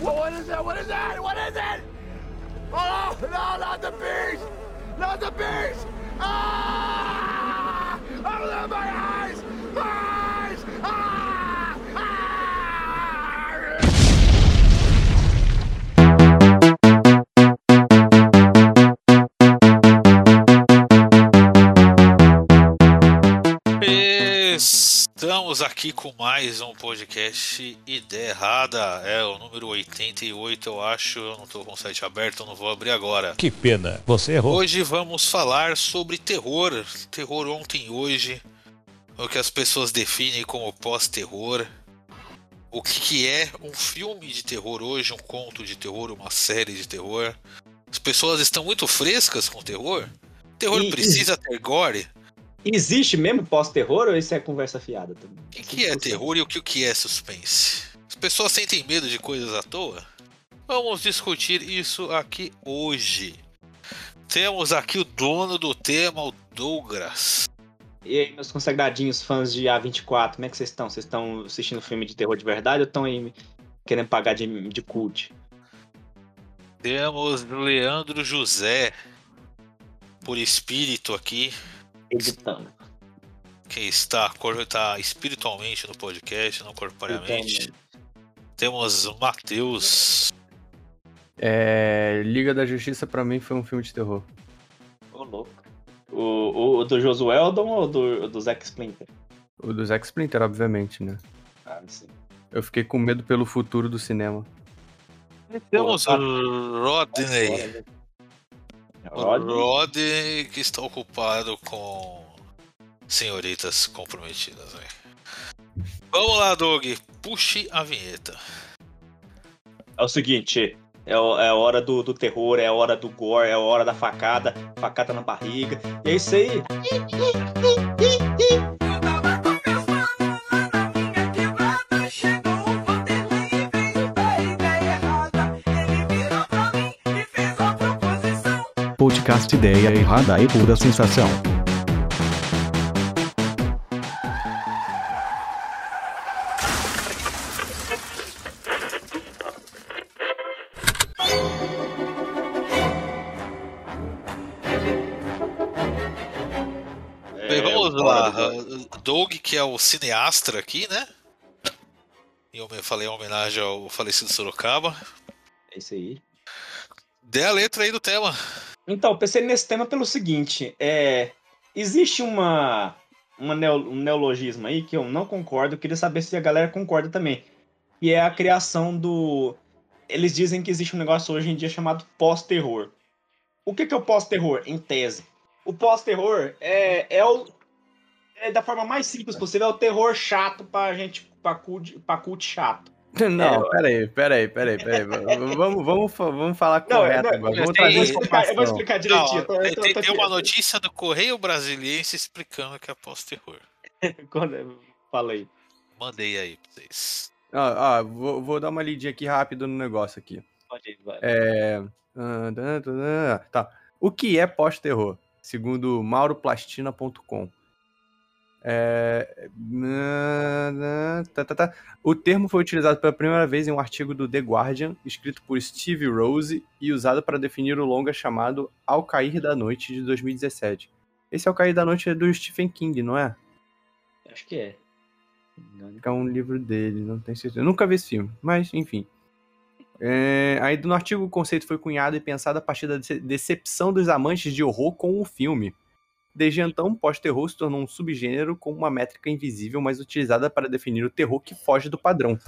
What, what is that? What is that? What is it? Oh, no, not the beast! Not the beast! Ah! Open my! Estamos aqui com mais um podcast Ideia Errada. É o número 88, eu acho. Eu não estou com o site aberto, eu não vou abrir agora. Que pena, você errou. Hoje vamos falar sobre terror. Terror ontem e hoje. O que as pessoas definem como pós-terror. O que que é um filme de terror hoje, um conto de terror, uma série de terror. As pessoas estão muito frescas com terror. Terror E- precisa ter gore. Existe mesmo pós-terror ou isso é conversa fiada também? O que, que é terror e o que o que é suspense? As pessoas sentem medo de coisas à toa? Vamos discutir isso aqui hoje. Temos aqui o dono do tema, o Douglas. E aí, meus consagradinhos fãs de A24, como é que vocês estão? Vocês estão assistindo filme de terror de verdade ou estão aí querendo pagar de, de cult? Temos Leandro José, por espírito aqui, Editando. que está, está espiritualmente no podcast, não corporeamente. Temos o Matheus. É, Liga da Justiça pra mim foi um filme de terror. Ô, louco. O, o, do Josueldon ou do, do Zack Splinter? O do Zack Splinter, obviamente, né? Ah, sim. Eu fiquei com medo pelo futuro do cinema. Temos Pô, o Rodney. O Rod? Rodney que está ocupado com senhoritas comprometidas. Né? Vamos lá, Doug. Puxe a vinheta. É o seguinte, é, é a hora do, do terror, é a hora do gore, é a hora da facada, facada na barriga. E é isso aí. Podcast Ideia Errada e Pura Sensação. Bem, É, vamos lá. do- Doug, que é o cineastra aqui, né? E eu me falei em homenagem ao falecido Sorocaba. É isso aí. Dê a letra aí do tema. Então, pensei nesse tema pelo seguinte: é, existe uma, uma neo- um neologismo aí que eu não concordo, eu queria saber se a galera concorda também. E é a criação do. Eles dizem que existe um negócio hoje em dia chamado pós-terror. O que, que é o pós-terror, em tese? O pós-terror é, é, o, é da forma mais simples possível, é o terror chato pra gente, pra cult, pra cult chato. Não, peraí, peraí, peraí, peraí. V- vamos, vamos, vamos falar Não, correto não, agora. eu Vamos trazer explicar, eu vou explicar direitinho. Não, eu tô- tem, tô- tem- tô tem uma notícia do Correio Brasiliense explicando que é pós-terror. Quando- Fala aí. Mandei aí pra vocês. Ó, ó, vou, vou dar uma lidinha aqui rápido no negócio aqui. Pode ir, vai. É... ah. Tá. O que é pós-terror? Segundo mauroplastina.com. É... tá, tá, tá. O termo foi utilizado pela primeira vez em um artigo do The Guardian, escrito por Steve Rose e usado para definir o longa chamado Ao Cair da Noite, de 2017. Esse Ao Cair da Noite é do Stephen King, não é? Acho que é. É um livro dele, não tenho certeza. Eu nunca vi esse filme, mas enfim. É, aí no artigo o conceito foi cunhado e pensado a partir da dece- decepção dos amantes de horror com o filme. Desde então, pós-terror se tornou um subgênero com uma métrica invisível, mas utilizada para definir o terror que foge do padrão.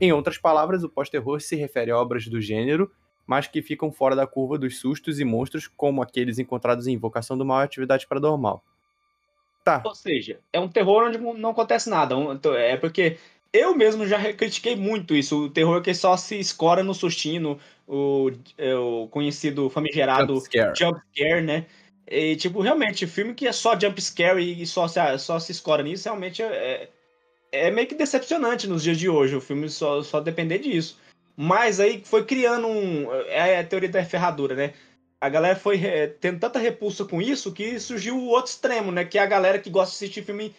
Em outras palavras, o pós-terror se refere a obras do gênero, mas que ficam fora da curva dos sustos e monstros, como aqueles encontrados em Invocação do Mal e Atividade Paranormal. Tá, Ou seja, é um terror onde não acontece nada. Um- É porque eu mesmo já critiquei muito isso. O terror que só se escora no sustinho, o, é, o conhecido famigerado jump scare. jump scare, né? E, tipo, realmente, filme que é só jump scare e só se, só se escora nisso, realmente é, é meio que decepcionante nos dias de hoje. O filme só, só depender disso. Mas aí foi criando um. É a teoria da ferradura, né? A galera foi é, tendo tanta repulsa com isso que surgiu o outro extremo, né? Que é a galera que gosta de assistir filme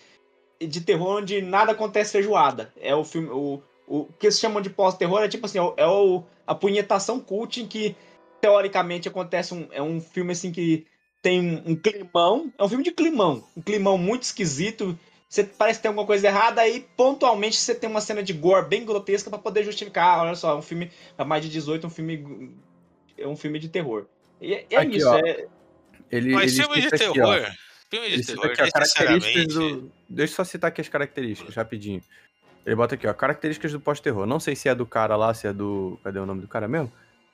de terror onde nada acontece feijoada. É o filme. O, o que eles chamam de pós-terror é tipo assim, é, o- é a punhetação cult em que, teoricamente, acontece um, é um filme assim que tem um, climão, é um filme de climão, um climão muito esquisito, você parece que tem alguma coisa errada, aí pontualmente você tem uma cena de gore bem grotesca pra poder justificar, ah, olha só, é um filme pra mais de 18, um filme é um filme de terror. E é, é Aqui, isso, ó. é, Ele, Mas ele filme de cita aqui, ó. terror. Filme de Ele terror, aqui, ó, características do. Deixa eu só citar aqui as características, rapidinho. Ele bota aqui, ó, características do pós-terror. Não sei se é do cara lá, se é do. Cadê o nome do cara mesmo?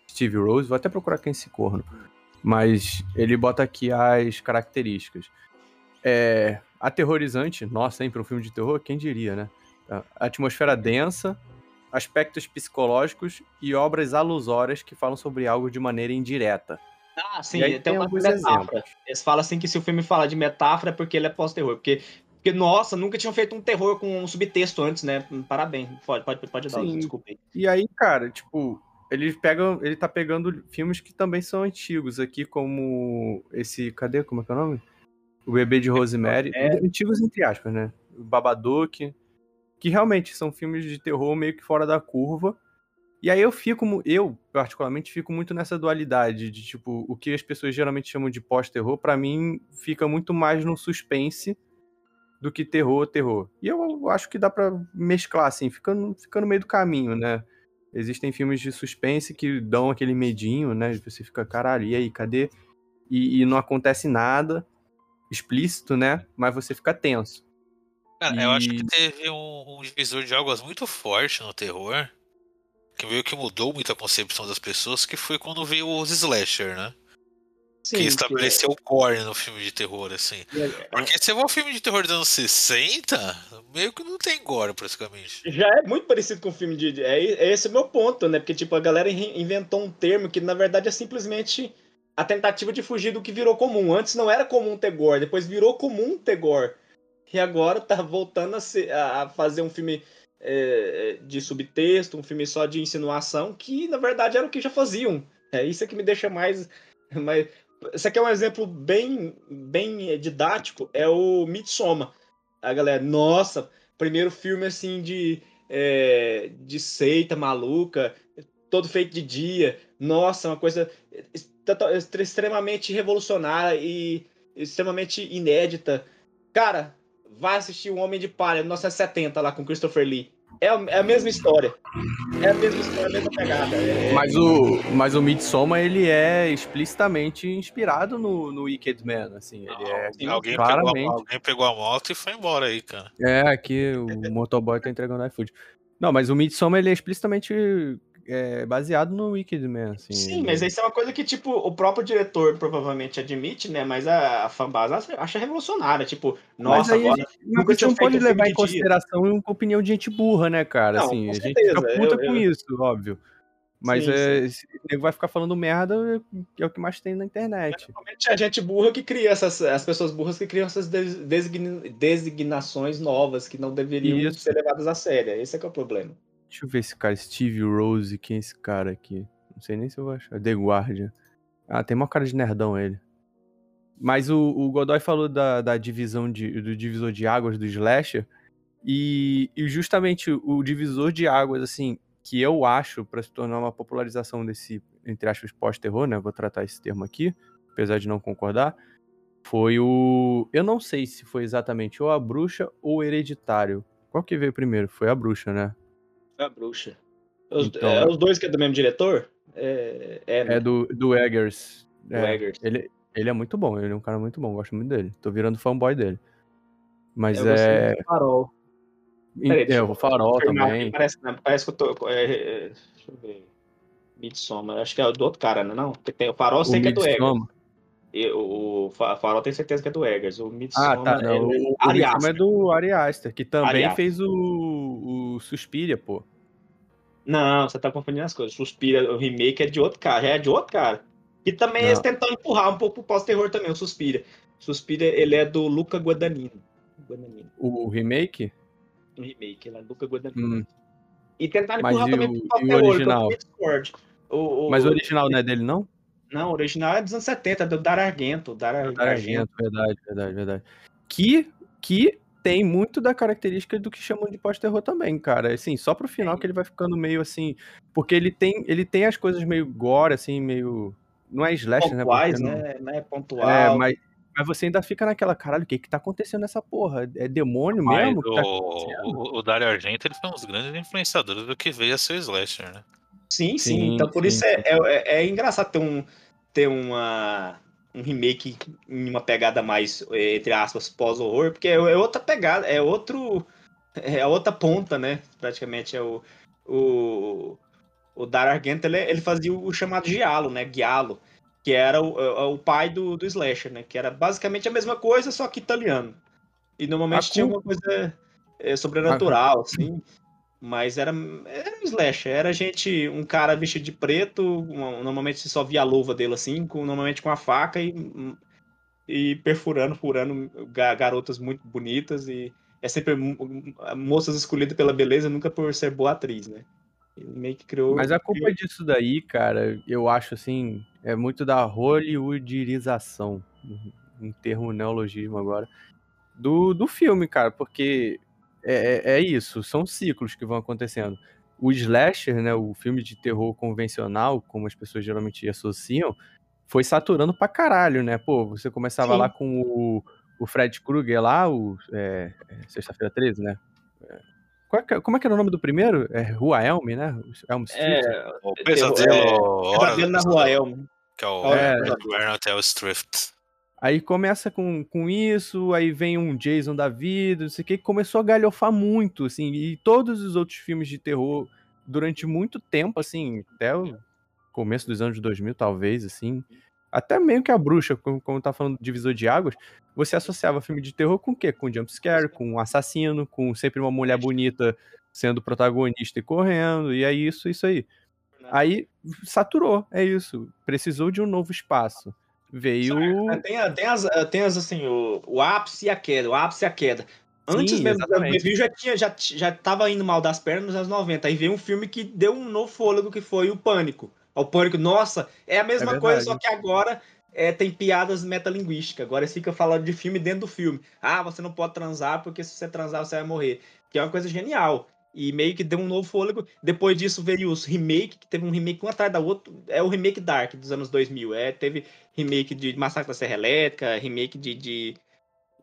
Steve Rose. Vou até procurar quem é esse corno. Mas ele bota aqui as características. É. Aterrorizante. Nossa, hein, pra um filme de terror? Quem diria, né? Atmosfera densa, aspectos psicológicos e obras alusórias que falam sobre algo de maneira indireta. Ah, sim, tem, tem metáfora. exemplos. Eles falam assim que se o filme fala de metáfora é porque ele é pós-terror. Porque, porque, nossa, nunca tinham feito um terror com um subtexto antes, né? Parabéns. Pode, pode, pode dar, Sim. desculpa aí. E aí, cara, tipo, ele pega, ele tá pegando filmes que também são antigos aqui, como esse, cadê, como é que é o nome? O Bebê de Rosemary, É. antigos entre aspas, né? O Babadook, que realmente são filmes de terror meio que fora da curva. E aí eu fico, eu particularmente fico muito nessa dualidade de tipo, o que as pessoas geralmente chamam de pós-terror, pra mim fica muito mais no suspense do que terror, terror. E eu acho que dá pra mesclar assim, fica no, fica no meio do caminho, né? Existem filmes de suspense que dão aquele medinho, né? Você fica, caralho, e aí, cadê? E, e não acontece nada explícito, né? Mas você fica tenso. Cara, eu acho E- que teve um, um divisor de águas muito forte no terror, que meio que mudou muito a concepção das pessoas, que foi quando veio os slasher, né? Sim, que estabeleceu o gore no filme de terror, assim. que- Porque se você vê um filme de terror dos anos 60, meio que não tem gore, praticamente. Já é muito parecido com o filme de. É, é esse o meu ponto, né? Porque, tipo, a galera in- inventou um termo que, na verdade, é simplesmente a tentativa de fugir do que virou comum. Antes não era comum ter gore, depois virou comum ter gore. E agora tá voltando a, ser- a- fazer um filme é, de subtexto, um filme só de insinuação, que, na verdade, era o que já faziam. É isso é que me deixa mais. mais... Esse aqui é um exemplo bem, bem didático, é o Midsommar. A galera, nossa, primeiro filme assim de, é, de seita maluca, todo feito de dia. Nossa, uma coisa extremamente revolucionária e extremamente inédita. Cara, vai assistir O Homem de Palha, 1970, lá com Christopher Lee. É, a- é a mesma história. É a mesma história, a mesma pegada. É- Mas o, mas o Midsommar, ele é explicitamente inspirado no, no Wicked Man, assim. Ele é Sim, alguém, pegou a, claramente. alguém pegou a moto e foi embora aí, cara. É, aqui o motoboy tá entregando iFood. Não, mas o Midsommar, ele é explicitamente é, baseado no Wicked Man, assim. Sim, ele- mas isso é uma coisa que, tipo, o próprio diretor provavelmente admite, né? Mas a, a fanbase acha- revolucionária. Tipo, Mas nossa, aí a agora. gente, mas nunca a não pode levar em de dia. consideração uma opinião de gente burra, né, cara? Não, assim, com a gente fica puta eu- com eu- isso, óbvio. Mas Sim, é, nego vai ficar falando merda, é o que mais tem na internet. Principalmente a gente burra que cria essas. As pessoas burras que criam essas designações novas que não deveriam Isso. ser levadas a sério. Esse é que é o problema. Deixa eu ver esse cara, Steve Rose, quem é esse cara aqui? Não sei nem se eu vou achar. The Guardian. Ah, tem uma cara de nerdão ele. Mas o, o Godoy falou da, da divisão de, do divisor de águas do Slasher. E, e justamente o divisor de águas, assim, que eu acho pra se tornar uma popularização desse, entre aspas, pós-terror, né? Vou tratar esse termo aqui, apesar de não concordar. Foi o. Eu não sei se foi exatamente ou a bruxa ou o hereditário. Qual que veio primeiro? Foi a bruxa, né? A bruxa. Os, Então, é, é- os dois que é do mesmo diretor? É, é, né? É do, do Eggers. Do É, Eggers. Ele, ele é muito bom, ele é um cara muito bom, gosto muito dele. Tô virando fanboy dele. Mas Eu é. do Farol. Peraí, é, o Farol também. Parece, não, parece que eu tô. é, é, deixa eu ver. Midsommar. Acho que é do outro cara, não é? Não? Tem o Farol, eu sei o que é do Eggers. Midsommar. E o, o Fa- Farol tem certeza que é do Eggers. O Ah, Midsommar tá. Não, é, o, é o Aster. é do Ari Aster, que também Aster. fez o, o Suspiria, pô. Não, você tá confundindo as coisas. Suspira, o remake é de outro cara, já é de outro cara. E também Não. eles tentam empurrar um pouco pro pós-terror também, o Suspira. Suspira, ele é do Luca Guadagnino. Guadagnino. O remake? O remake, ele é Luca Guadagnino. Hum, E tentaram empurrar também o- pro o pós-terror, eu original? O, o- mas o original não é dele, não? Não, o original é dos anos 70, é do Dar Argento. Dar Ar- Cara, Argento. Verdade, verdade, verdade. Que, que tem muito da característica do que chamam de pós-terror também, cara. Assim, só pro final que ele vai ficando meio assim. Porque ele tem, ele tem as coisas meio gore, assim, meio. Não é slasher, né? Pontuais, Porque não- né? né? Pontual. É, mas, mas você ainda fica naquela, caralho, o que que tá acontecendo nessa porra? É demônio Mas mesmo? que tá o, acontecendo?" o, o Dario Argento ele foi um dos grandes influenciadores do que veio a ser o slasher, né? Sim, sim. Sim, Então por sim, isso é, é, é engraçado ter um ter uma um remake em uma pegada mais eh, entre aspas pós-horror, porque é, é outra pegada, é outro é outra ponta, né? Praticamente é o o o Dario Argento ele, ele fazia o chamado giallo, né? Giallo, que era o, o o pai do, do slasher, né? Que era basicamente a mesma coisa, só que italiano. E normalmente A tinha culpa- alguma coisa eh, sobrenatural, assim. Mas era, era um slasher, era gente, um cara vestido de preto, normalmente você só via a luva dele assim, com, normalmente com a faca e, e perfurando, furando ga- garotas muito bonitas e é sempre mo- moças escolhidas pela beleza, nunca por ser boa atriz, né? Ele meio que criou. Mas a culpa disso daí, cara, eu acho assim, é muito da hollywoodização, um termo neologismo agora, do, do filme, cara, porque é, é- é isso, são ciclos que vão acontecendo. O slasher, né, o filme de terror convencional, como as pessoas geralmente associam, foi saturando pra caralho, né? Pô, você começava Sim. lá com o, o Fred Krueger lá, o é, é, Sexta-feira 13, né? É, qual é como é que era o nome do primeiro? É Rua Elm, né? Elm Street? É, O pesadelo, é, Pesadelo na Rua Elm. que é o É. Nightmare on Elm Street. Aí começa com, com isso, aí vem um Jason da vida, não sei o que, começou a galhofar muito, assim, e todos os outros filmes de terror, durante muito tempo, assim, até o começo dos anos 2000, talvez, assim, até meio que a bruxa, como, como tá falando do divisor de águas, você associava filme de terror com o quê? Com jumpscare, com um assassino, com sempre uma mulher bonita sendo protagonista e correndo, e é isso, isso aí. Aí saturou, é isso. Precisou de um novo espaço. Veio. É, Tem, tem, as, tem as, assim, o, o ápice e a queda, o ápice e a queda. Antes Sim, mesmo exatamente. review já tinha, já, já tava indo mal das pernas nos anos 90. Aí veio um filme que deu um novo fôlego, que foi o Pânico. O Pânico, nossa, é a mesma É coisa, só que agora é, tem piadas metalinguísticas. Agora eles ficam falando de filme dentro do filme. Ah, você não pode transar, porque se você transar você vai morrer. Que é uma coisa genial. E meio que deu um novo fôlego. Depois disso veio os remake, que teve um remake um atrás da outro. É o remake Dark dos anos 2000. É, teve remake de Massacre da Serra Elétrica, remake de, de,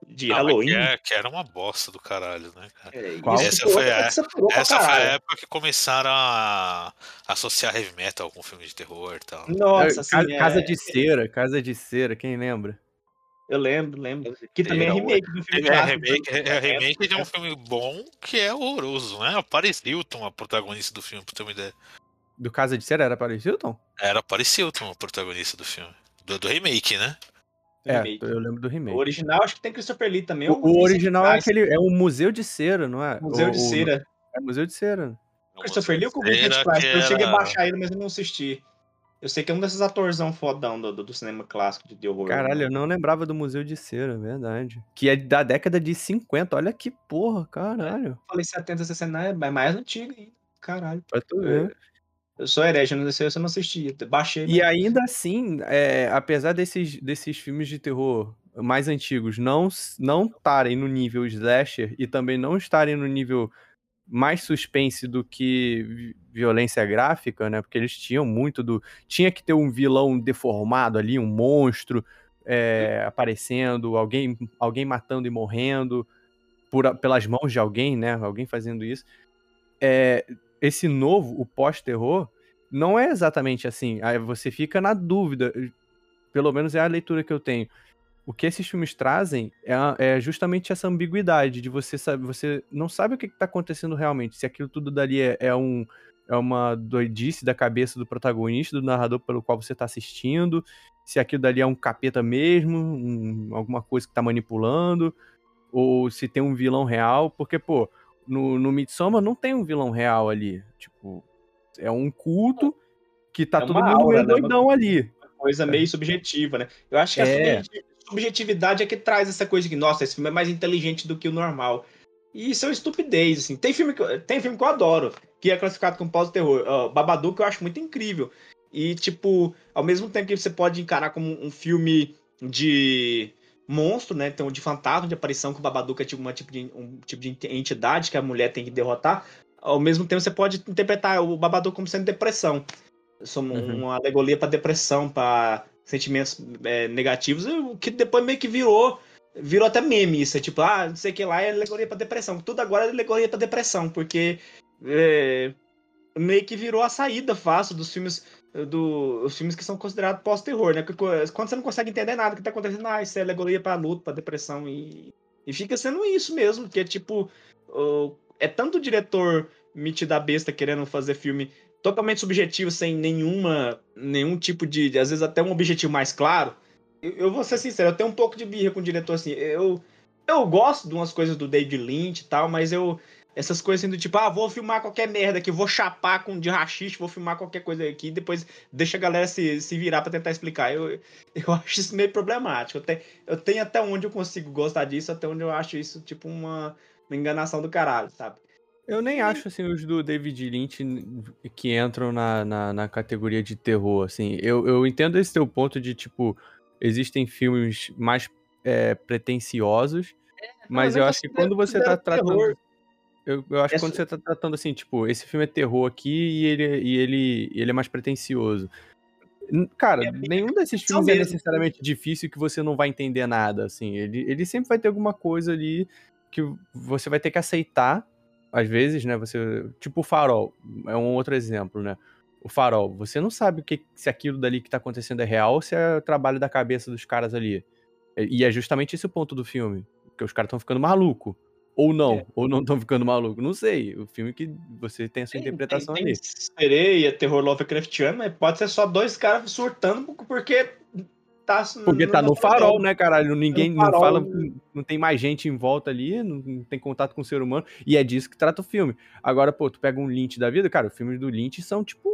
de Ah, Halloween. Que, é- que era uma bosta do caralho, né, cara? É, Essa foi outra a- Essa foi a época que começaram a associar heavy metal com filme de terror e tal. Nossa, É, assim, Ca- é- Casa de Cera, Casa de Cera, quem lembra? Eu lembro, lembro. Que também é Não, remake do filme É, remake, anos é 90, remake de né? um filme bom que é horroroso, né? A Paris Hilton, a protagonista do filme, pra ter uma ideia. Do Casa de Cera era Paris Hilton? Era Paris Hilton, a protagonista do filme. Do, do remake, né? do É, remake. eu lembro do O remake. original acho que tem Christopher Lee também. O, ou o Vincent original é aquele. É o Museu de Cera, não é? Museu O- de o- Cera. É Museu de Cera. O Christopher Lee ou com o Vincent Cera, Price? Eu cheguei a baixar ele, mas eu não assisti. Eu sei que é um desses atorzão fodão do, do, cinema clássico de horror. Caralho, eu não lembrava do Museu de Cera, verdade. Que é da década de 50. Olha que porra, caralho. Eu falei 70, 60, é mais antigo ainda. Caralho. Pra tu ver. Eu sou herege, não sei se eu não assisti. Baixei. E mas- ainda assim, é, apesar desses, desses filmes de terror mais antigos não não estarem no nível slasher e também não estarem no nível mais suspense do que vi- violência gráfica, né? Porque eles tinham muito do. Tinha que ter um vilão deformado ali, um monstro é, aparecendo, alguém, alguém matando e morrendo por, pelas mãos de alguém, né? Alguém fazendo isso. É, esse novo, o pós-terror, não é exatamente assim. Aí você fica na dúvida. Pelo menos é a leitura que eu tenho. O que esses filmes trazem é, é justamente essa ambiguidade de você saber, você não sabe o que está acontecendo realmente. Se aquilo tudo dali é, é um é uma doidice da cabeça do protagonista, do narrador pelo qual você está assistindo, se aquilo dali é um capeta mesmo, um- alguma coisa que tá manipulando, ou se tem um vilão real, porque, pô, no, no Midsommar não tem um vilão real ali. Tipo, é um culto que tá É todo mundo aura, meio né? doidão ali. coisa meio subjetiva, né? Eu acho que a É. subjetividade é que traz essa coisa de que, nossa, esse filme é mais inteligente do que o normal. E isso é uma estupidez, assim. Tem filme que, eu- tem filme que eu adoro, que é classificado como pós-terror. Ó, Babadook eu acho muito incrível. E, tipo, ao mesmo tempo que você pode encarar como um filme de monstro, né? Então, de fantasma, de aparição, que o Babadook é tipo, uma, tipo de, um tipo de entidade que a mulher tem que derrotar. Ao mesmo tempo, você pode interpretar o Babadook como sendo depressão. Uhum. uma alegoria para depressão, para sentimentos é, negativos, que depois meio que virou virou até meme isso, é tipo, ah, não sei o que lá é alegoria para depressão. Tudo agora é alegoria para depressão, porque é, meio que virou a saída fácil dos filmes do, os filmes que são considerados pós-terror, né? Quando você não consegue entender nada que tá acontecendo, ah, isso é alegoria pra luta, pra depressão, e, e fica sendo isso mesmo, que é tipo, é tanto o diretor metido a besta querendo fazer filme totalmente subjetivo, sem nenhuma, nenhum tipo de, às vezes até um objetivo mais claro. Eu, eu vou ser sincero, eu tenho um pouco de birra com o diretor, assim, eu, eu gosto de umas coisas do David Lynch e tal, mas eu, essas coisas assim do tipo, ah, vou filmar qualquer merda aqui, vou chapar com de rachixe, vou filmar qualquer coisa aqui, depois deixa a galera se, se virar pra tentar explicar. Eu, eu acho isso meio problemático. Eu, te, eu tenho até onde eu consigo gostar disso, até onde eu acho isso tipo uma, uma enganação do caralho, sabe? Eu nem acho, assim, os do David Lynch que entram na, na, na categoria de terror, assim. Eu, eu entendo esse teu ponto de, tipo, existem filmes mais é, pretensiosos, mas mas eu acho que quando você tá tratando... terror. Eu, eu acho que Essa- quando você tá tratando assim, tipo, esse filme é terror aqui e ele, e ele, ele é mais pretencioso. N- Cara, É nenhum desses filmes é mesmo. necessariamente difícil que você não vai entender nada, assim. Ele, ele sempre vai ter alguma coisa ali que você vai ter que aceitar, às vezes, né? Você, tipo o Farol, é um outro exemplo, né? O Farol, você não sabe o que, se aquilo dali que tá acontecendo é real ou se é trabalho da cabeça dos caras ali. E é justamente esse o ponto do filme, que os caras estão ficando maluco. Ou não, É. ou não estão ficando maluco, não sei. O filme que você tem a sua interpretação tem, ali. tem sereia, terror Lovecraftiano, mas pode ser só dois caras surtando porque tá. Porque tá no farol, né, caralho? Ninguém não farol. fala, não tem mais gente em volta ali, não, não tem contato com o ser humano, e é disso que trata o filme. Agora, pô, tu pega um Lynch da vida, cara, os filmes do Lynch são tipo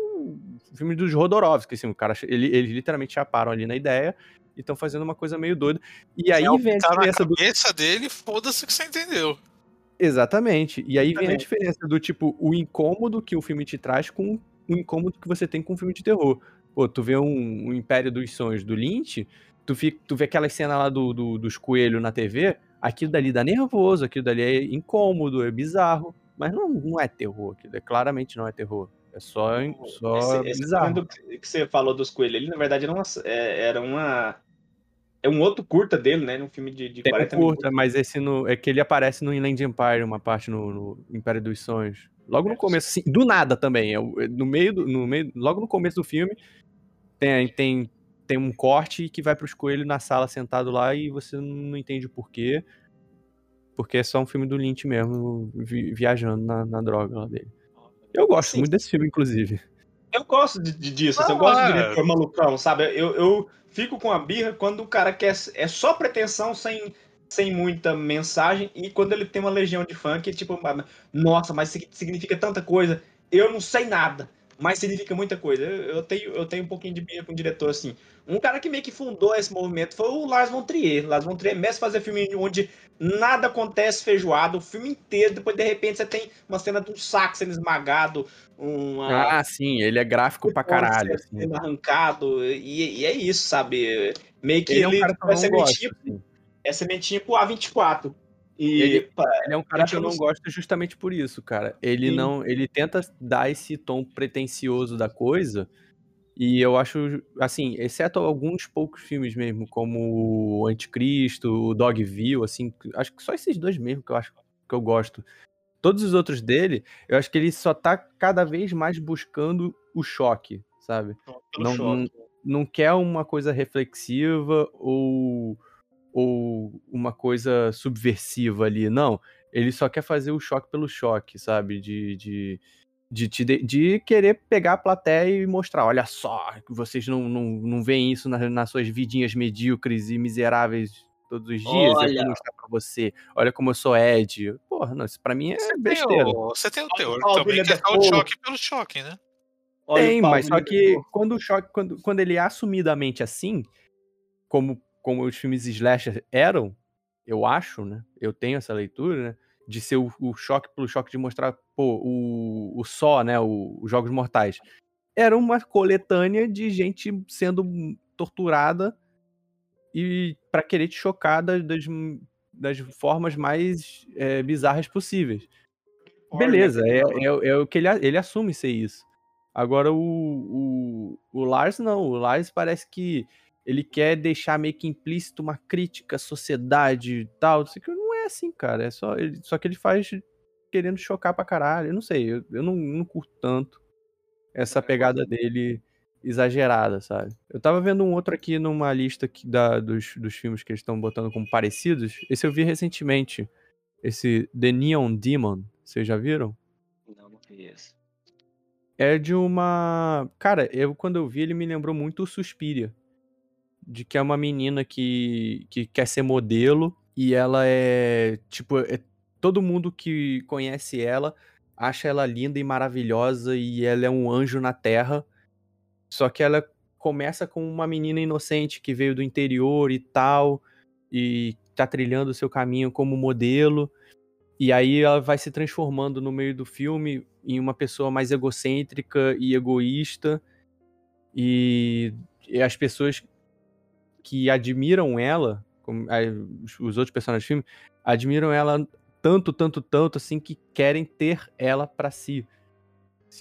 filmes dos Rodorovsky, assim, o cara, ele, eles literalmente chaparam ali na ideia e estão fazendo uma coisa meio doida. E aí é vem a tá na diferença do cabeça dele, foda-se que você entendeu. Exatamente. E aí vem a diferença do tipo, o incômodo que o filme te traz com o incômodo que você tem com um filme de terror. Pô, tu vê um, um Império dos Sonhos do Lynch, tu, fica, tu vê aquela cena lá do, do- dos coelhos na TV, aquilo dali dá nervoso, aquilo dali é incômodo, é bizarro. Mas não, não é terror, aquilo é, claramente não é terror. É só, só Esse, esse bizarro. do- que você falou dos coelhos ali, na verdade, era uma. é- Era uma é um outro curta dele, né? Um filme de, de Tem um 40 curta, mas esse no, é que ele aparece no Inland Empire, uma parte no, no Império dos Sonhos. Logo no É, começo, assim, do nada também. é é no meio do, no meio, logo no começo do filme, tem, tem, tem um corte que vai pros coelhos na sala sentado lá e você não entende o porquê. Porque é só um filme do Lynch mesmo, vi- viajando na, na droga lá dele. Eu gosto Sim. muito desse filme, inclusive. Eu gosto de, de- disso, assim, eu Ah, gosto de é. diretor malucão, sabe? Eu, eu fico com a birra quando o cara quer. É só pretensão sem, sem muita mensagem e quando ele tem uma legião de fã que, tipo, nossa, mas significa tanta coisa. Eu não sei nada, mas significa muita coisa. Eu, eu tenho, eu tenho um pouquinho de birra com o diretor, assim. Um cara que meio que fundou esse movimento foi o Lars von Trier. Lars von Trier mesmo fazer filme onde nada acontece feijoado, o filme inteiro, depois de repente você tem uma cena de um saco sendo esmagado, uma, Ah, sim, ele é gráfico pra caralho. assim. sendo arrancado, e, e é isso, sabe? Meio que Ele é um ele cara que eu vai não sementinha, gosto. assim. É sementinha pro A24. E Ele- pá, Ele é um cara que eu não não- gosto justamente por isso, cara. Ele Sim. não, ele tenta dar esse tom pretencioso da coisa, e eu acho, assim, exceto alguns poucos filmes mesmo, como o Anticristo, o Dogville, assim, acho que só esses dois mesmo que eu acho que eu gosto. Todos os outros dele, eu acho que ele só tá cada vez mais buscando o choque, sabe? não- choque. não quer uma coisa reflexiva ou, ou uma coisa subversiva ali, não. Ele só quer fazer o choque pelo choque, sabe? De, de, de, te de, de querer pegar a plateia e mostrar: olha só, vocês não, não, não veem isso nas, nas suas vidinhas medíocres e miseráveis todos os dias. Eu Olha. vou mostrar pra você. Olha como eu sou Ed. Porra, não, isso pra mim é Você tem besteira. o, você tem o teor o também, que é o choque pelo choque, né? Olha Tem, mas só que quando o choque, quando, quando ele é assumidamente assim, como, como os filmes slasher eram, eu acho, né? Eu tenho essa leitura, né? De ser o, o choque pelo choque de mostrar, pô, o, o só, né? O, os Jogos Mortais. Era uma coletânea de gente sendo torturada e para querer te chocar das, das, formas mais é, bizarras possíveis. Beleza, é, é, é, o que ele, ele assume ser isso. Agora o, o, o Lars não, o Lars parece que ele quer deixar meio que implícito uma crítica à sociedade e tal. Que não é assim, cara. É só, ele, só que ele faz querendo chocar pra caralho. Eu não sei, eu, eu não, não curto tanto essa pegada dele exagerada, sabe? Eu tava vendo um outro aqui numa lista aqui da, dos, dos filmes que eles estão botando como parecidos. Esse eu vi recentemente. Esse The Neon Demon. Vocês já viram? Não, não conheço. É de uma. Cara, eu quando eu vi, ele me lembrou muito o Suspiria. De que é uma menina que, que quer ser modelo e ela é. Tipo, é, todo mundo que conhece ela acha ela linda e maravilhosa e ela é um anjo na terra. Só que ela começa com uma menina inocente que veio do interior e tal, e tá trilhando o seu caminho como modelo. E aí ela vai se transformando no meio do filme em uma pessoa mais egocêntrica e egoísta. E, e as pessoas que admiram ela, como, os outros personagens do filme, admiram ela tanto, tanto, tanto assim que querem ter ela para si.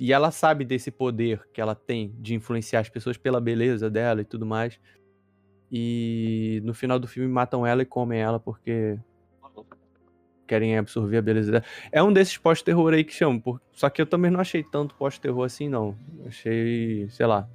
E ela sabe desse poder que ela tem de influenciar as pessoas pela beleza dela e tudo mais. E no final do filme matam ela e comem ela porque querem absorver a beleza dela. É um desses pós-terror aí que chamam, por... só que eu também não achei tanto pós-terror assim, não. Achei, sei lá,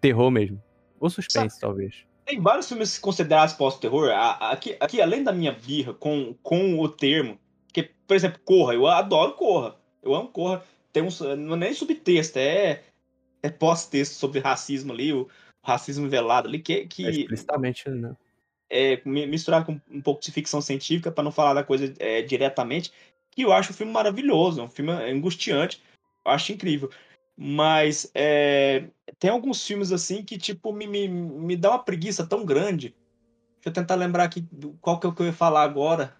terror mesmo. Ou suspense, Sabe, talvez. Tem vários filmes considerados pós-terror. Aqui, aqui, além da minha birra com, com o termo, que, por exemplo, Corra, eu adoro Corra. Eu amo Corra. Tem um, não é nem subtexto, é, é pós-texto sobre racismo ali, o, racismo velado ali, que. que é explicitamente, né? é, misturado com um pouco de ficção científica, para não falar da coisa é, diretamente, que eu acho um filme maravilhoso, um filme angustiante, eu acho incrível. Mas é, tem alguns filmes assim que, tipo, me, me, me dá uma preguiça tão grande. Deixa eu tentar lembrar aqui qual que é o que eu ia falar agora.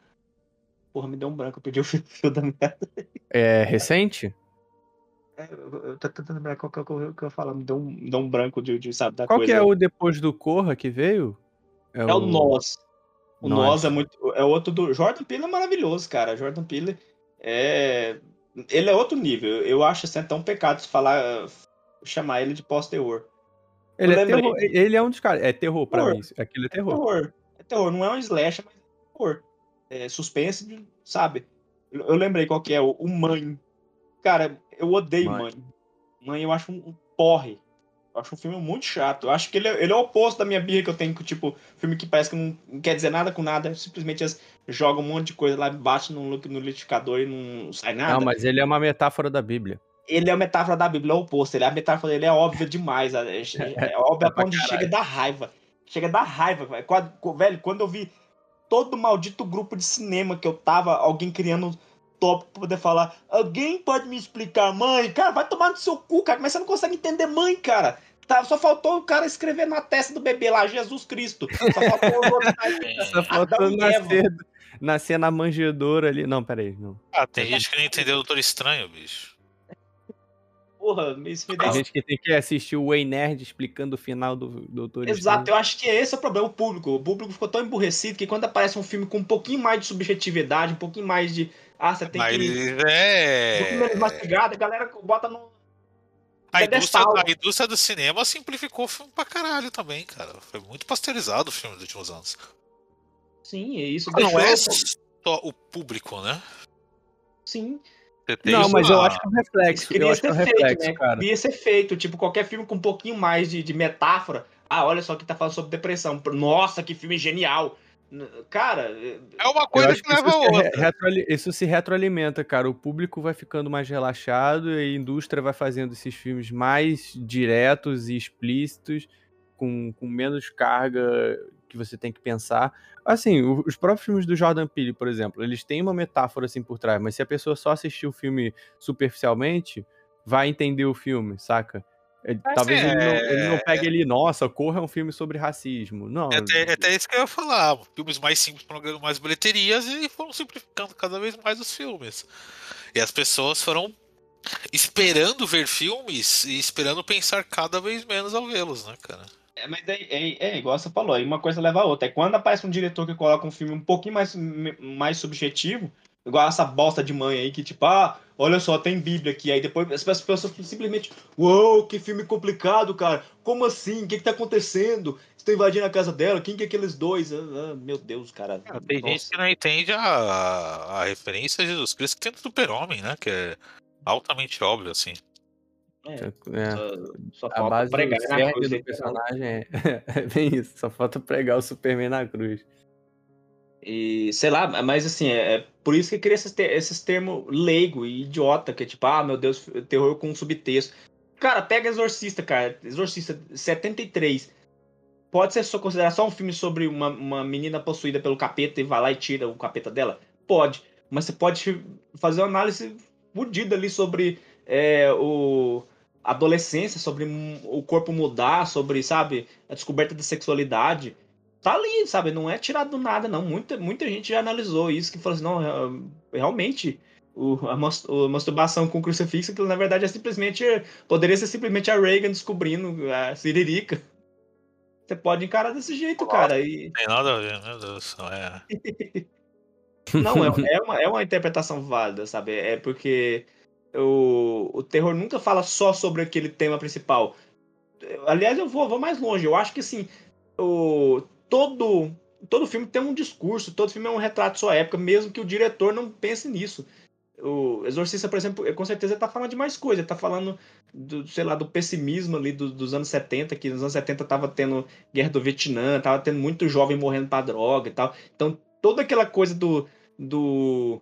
Porra, me deu um branco, eu pedi o fio, da merda. É recente? É, eu, tô tentando lembrar qual que é o que eu, que eu ia falar, me deu um, me deu um branco de, de sabe, da qual coisa. Qual que é o depois do Corra que veio? É, é o, o Nós. O Nós. Nós é muito. É outro do. Jordan Peele é maravilhoso, cara. Jordan Peele é. Ele é outro nível. Eu acho assim, até um pecado se falar. chamar ele de pós-terror. Ele, é terror, ele é um dos caras. É terror pra terror. mim. Aquilo é terror. É terror. É terror. Não é um slash, mas é terror. É suspense, sabe? Eu lembrei qual que é. O Mãe. Cara, eu odeio Mãe. Mãe, mãe eu acho um porre. Eu acho um filme muito chato. Eu acho que ele é, ele é o oposto da minha birra que eu tenho tipo, filme que parece que não quer dizer nada com nada, simplesmente joga um monte de coisa lá, bate no, no liquidificador e não sai nada. Não, mas ele é uma metáfora da Bíblia. Ele é uma metáfora da Bíblia, é o oposto. Ele, é a metáfora dele é óbvia demais. É, é, é óbvia quando chega da raiva. Chega da raiva, velho. Quando eu vi todo o maldito grupo de cinema que eu tava, alguém criando tópico pra poder falar. Alguém pode me explicar, mãe? Cara, vai tomar no seu cu, cara. Mas você não consegue entender mãe, cara. Tá, só faltou o cara escrever na testa do bebê lá, Jesus Cristo. Só faltou o outro. só faltou nascer, nascer na manjedoura ali. Não, peraí. Não. Ah, tem gente que não entendeu o Doutor Estranho, bicho. Porra, isso me dá. Tem gente que tem que assistir o Way Nerd explicando o final do Doutor Exato, Estranho. eu acho que esse é o problema, o público. O público ficou tão emburrecido que quando aparece um filme com um pouquinho mais de subjetividade, um pouquinho mais de ah, você tem Mas que. É. Um mastigado, a galera bota no. A indústria, a indústria, do cinema simplificou o filme pra caralho também, cara. Foi muito pasteurizado o filme dos últimos anos. Sim, isso Não deixou... é só o público, né? Sim. Não, mas eu acho que é um reflexo. Eu acho que é um reflexo, feito, né? cara. Queria ser feito. Tipo, qualquer filme com um pouquinho mais de, de metáfora. Ah, olha só que tá falando sobre depressão. Nossa, que filme genial. Cara. É uma coisa que, que leva a outra. isso se retroalimenta, cara. O público vai ficando mais relaxado e a indústria vai fazendo esses filmes mais diretos e explícitos, com, com menos carga que você tem que pensar. Assim, os próprios filmes do Jordan Peele, por exemplo, eles têm uma metáfora assim por trás, mas se a pessoa só assistir o filme superficialmente, vai entender o filme, saca? É, talvez é... ele, não, ele, não, pegue ali, nossa, Corra é um filme sobre racismo. Não. É até, é até isso que eu ia falar. Filmes mais simples para mais bilheterias e foram simplificando cada vez mais os filmes. E as pessoas foram esperando ver filmes e esperando pensar cada vez menos ao vê-los, né, cara? É, mas é, é, é igual você falou, aí uma coisa leva a outra. É quando aparece um diretor que coloca um filme um pouquinho mais, mais subjetivo, igual essa bosta de mãe aí, que tipo, ah, olha só, tem Bíblia aqui. Aí depois as pessoas simplesmente, uou, que filme complicado, cara. Como assim? O que, que tá acontecendo? Estão invadindo a casa dela? Quem que é aqueles dois? Ah, ah, meu Deus, cara. Tem gente que não entende a, a referência a Jesus Cristo que tem do super-homem, né? Que é altamente óbvio, assim. É, É. só, só A falta base pregar do na cruz. do aí. personagem é, é bem isso. Só falta pregar o Superman na cruz. E sei lá, mas assim, é, é por isso que cria esses, esses termos leigo e idiota, que é tipo, ah, meu Deus, terror com subtexto. Cara, pega Exorcista, cara. Exorcista 73. Pode ser só considerar só um filme sobre uma, uma menina possuída pelo capeta e vai lá e tira o capeta dela? Pode. Mas você pode fazer uma análise fodida ali sobre é, o adolescência, sobre o corpo mudar, sobre, sabe, a descoberta da sexualidade tá ali, sabe? Não é tirado do nada, não. Muita, muita gente já analisou isso, que falou assim, não, real- realmente, o, a, mas- a masturbação com crucifixo, aquilo na verdade é simplesmente, poderia ser simplesmente a Reagan descobrindo a Siririca. Você pode encarar desse jeito, cara. E, Tem nada a ver, meu Deus. É. não, é, é, uma, é uma interpretação válida, sabe? É porque o, o terror nunca fala só sobre aquele tema principal. Aliás, eu vou, vou mais longe. Eu acho que assim, o, todo, todo filme tem um discurso, todo filme é um retrato de sua época, mesmo que o diretor não pense nisso. O Exorcista, por exemplo, com certeza tá falando de mais coisa. Ele tá falando do, sei lá, do pessimismo ali do- dos anos 70, que nos anos 70 tava tendo guerra do Vietnã, tava tendo muito jovem morrendo pra droga e tal. Então, toda aquela coisa do, do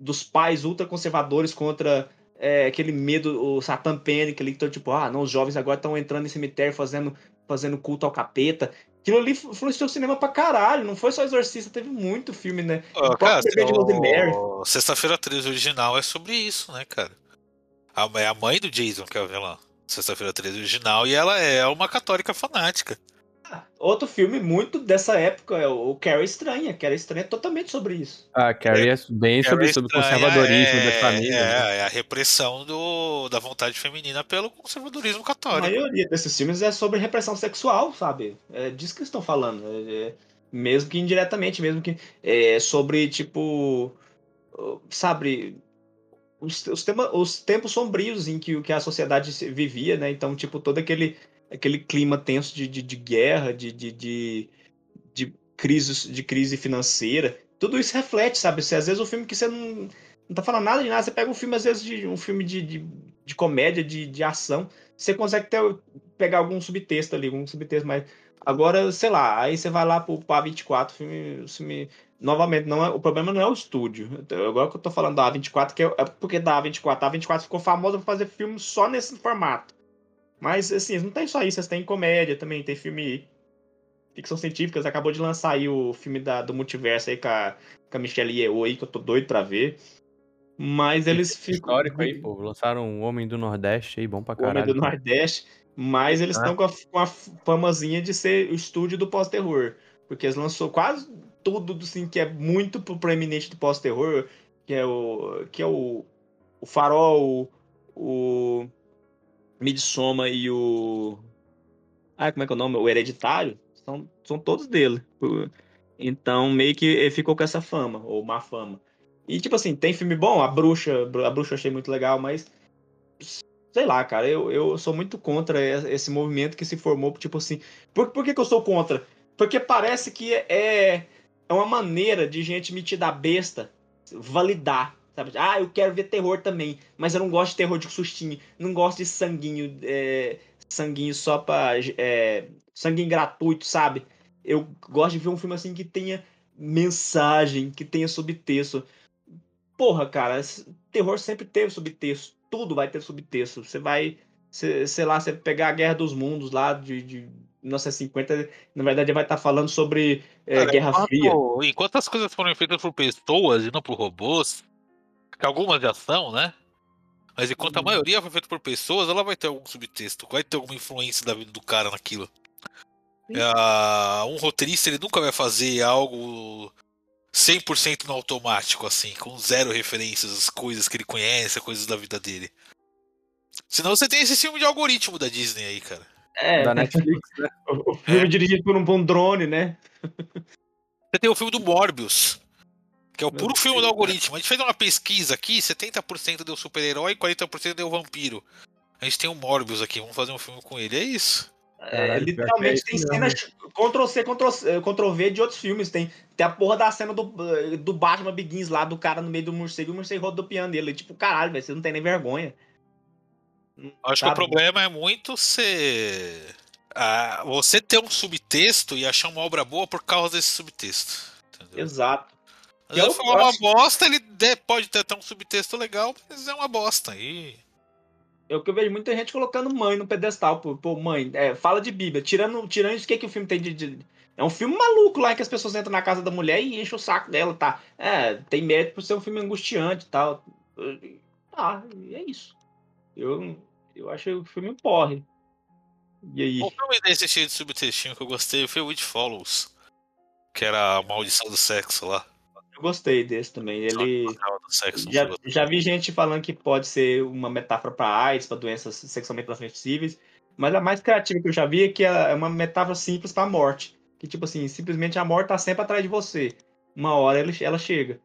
dos pais ultraconservadores contra é, aquele medo, o Satan Panic ali, que então, tipo, ah, não, os jovens agora estão entrando em cemitério fazendo, fazendo culto ao capeta. Aquilo ali influenciou o cinema pra caralho, não foi só Exorcista, teve muito filme, né? O próprio cara, o Sexta-feira 13 original é sobre isso, né, cara? A, é a mãe do Jason que é a vilã. Sexta-feira 13 original e ela é uma católica fanática. Outro filme muito dessa época é o Carrie Estranha. Carrie Estranha é totalmente sobre isso. A Carrie é bem sobre, sobre o conservadorismo é, das famílias. É, né? é a repressão do, da vontade feminina pelo conservadorismo A católico. maioria desses filmes é sobre repressão sexual, sabe? É disso que eles estão falando. É- é- mesmo que indiretamente, mesmo que é sobre, tipo, sabe, os, os, tema- os tempos sombrios em que, o- que a sociedade vivia, né? Então, tipo, todo aquele, aquele clima tenso de, de, de guerra, de, de, de, de, crise, de crise financeira, tudo isso reflete, sabe? Se, às vezes o filme que você não, não tá falando nada de nada, você pega um filme, às vezes, de um filme de, de, de comédia, de, de ação, você consegue ter, pegar algum subtexto ali, algum subtexto mais. Agora, sei lá, aí você vai lá pro, pro A24, o filme, filme novamente, não é, o problema não é o estúdio. Então, Agora que eu tô falando da A24, que é, é porque da A24, a A24 ficou famosa por fazer filme só nesse formato. Mas, assim, não tem só isso, têm comédia também, tem filme ficção científica, acabou de lançar aí o filme da, do multiverso aí com a, com a Michelle Yeoh aí, que eu tô doido pra ver. Mas eles ficam... Histórico aí, pô. Lançaram um Homem do Nordeste aí, bom pra o Homem caralho. do Nordeste, mas eles Ah. estão com, a, com a famazinha de ser o estúdio do pós-terror. Porque eles lançou quase tudo assim, que é muito pro proeminente do pós-terror, que é o. que é o. O Farol, o. Midsommar e o. Ah, como é que é o nome? O Hereditário. São, são todos dele. Então, meio que ele ficou com essa fama, ou má fama. E, tipo assim, tem filme bom, A Bruxa, A Bruxa eu achei muito legal, mas sei lá, cara, eu, eu sou muito contra esse movimento que se formou, tipo assim. Por, por que, que eu sou contra? Porque parece que é, é uma maneira de gente metida besta validar. Sabe? Ah, eu quero ver terror também, mas eu não gosto de terror de sustinho, não gosto de sanguinho, é, sanguinho só pra. É, sanguinho gratuito, sabe? Eu gosto de ver um filme assim que tenha mensagem, que tenha subtexto. Porra, cara, terror sempre teve subtexto. Tudo vai ter subtexto. Você vai, cê- sei lá, você pegar a Guerra dos Mundos lá de, de 1950, na verdade vai estar falando sobre é, Cara, Guerra enquanto, Fria. enquanto as coisas foram feitas por pessoas e não por robôs, que algumas já são, né? Mas enquanto a Uhum. maioria foi feita por pessoas, ela vai ter algum subtexto, vai ter alguma influência da vida do cara naquilo. Ah, um roteirista ele nunca vai fazer algo 100% no automático, assim, com zero referências às coisas que ele conhece, as coisas da vida dele. Senão você tem esse filme de algoritmo da Disney aí, cara. É, da Netflix, né? o, o filme dirigido por um, um drone, né? Você tem o filme do Morbius, que é o Meu puro filme do algoritmo. A gente fez uma pesquisa aqui, 70% deu super-herói e 40% deu vampiro. A gente tem o Morbius aqui, vamos fazer um filme com ele, é isso. É, literalmente tem é isso cenas Ctrl-C, Ctrl- Ctrl-V de outros filmes. Tem, tem a porra da cena do, do Batman Begins lá, do cara no meio do morcego e o morcego rodopiando ele. Tipo, caralho, velho, você não tem nem vergonha. Acho que o problema é muito ser. ah, você ter um subtexto e achar uma obra boa por causa desse subtexto. Entendeu? Exato. É vezes o- for uma acho- bosta, ele de- pode ter até um subtexto legal, mas é uma bosta. E É o que eu vejo muita gente colocando mãe no pedestal. Pô, pô mãe, é, fala de Bíblia. Tirando, tirando isso, o que, que o filme tem de, de- É um filme maluco lá em que as pessoas entram na casa da mulher e enchem o saco dela, tá? É, tem mérito por ser um filme angustiante e tal. Ah, e é isso. Eu, eu achei o filme um porre. E aí? o filme desse cheio de subtextinho que eu gostei foi o It Follows, que era a maldição do sexo lá. Eu gostei desse também. Ele. Já, já vi gente falando que pode ser uma metáfora para AIDS, para doenças sexualmente transmissíveis, mas a mais criativa que eu já vi é que é uma metáfora simples para a morte. Que, tipo assim, simplesmente a morte tá sempre atrás de você. Uma hora ela, ela chega.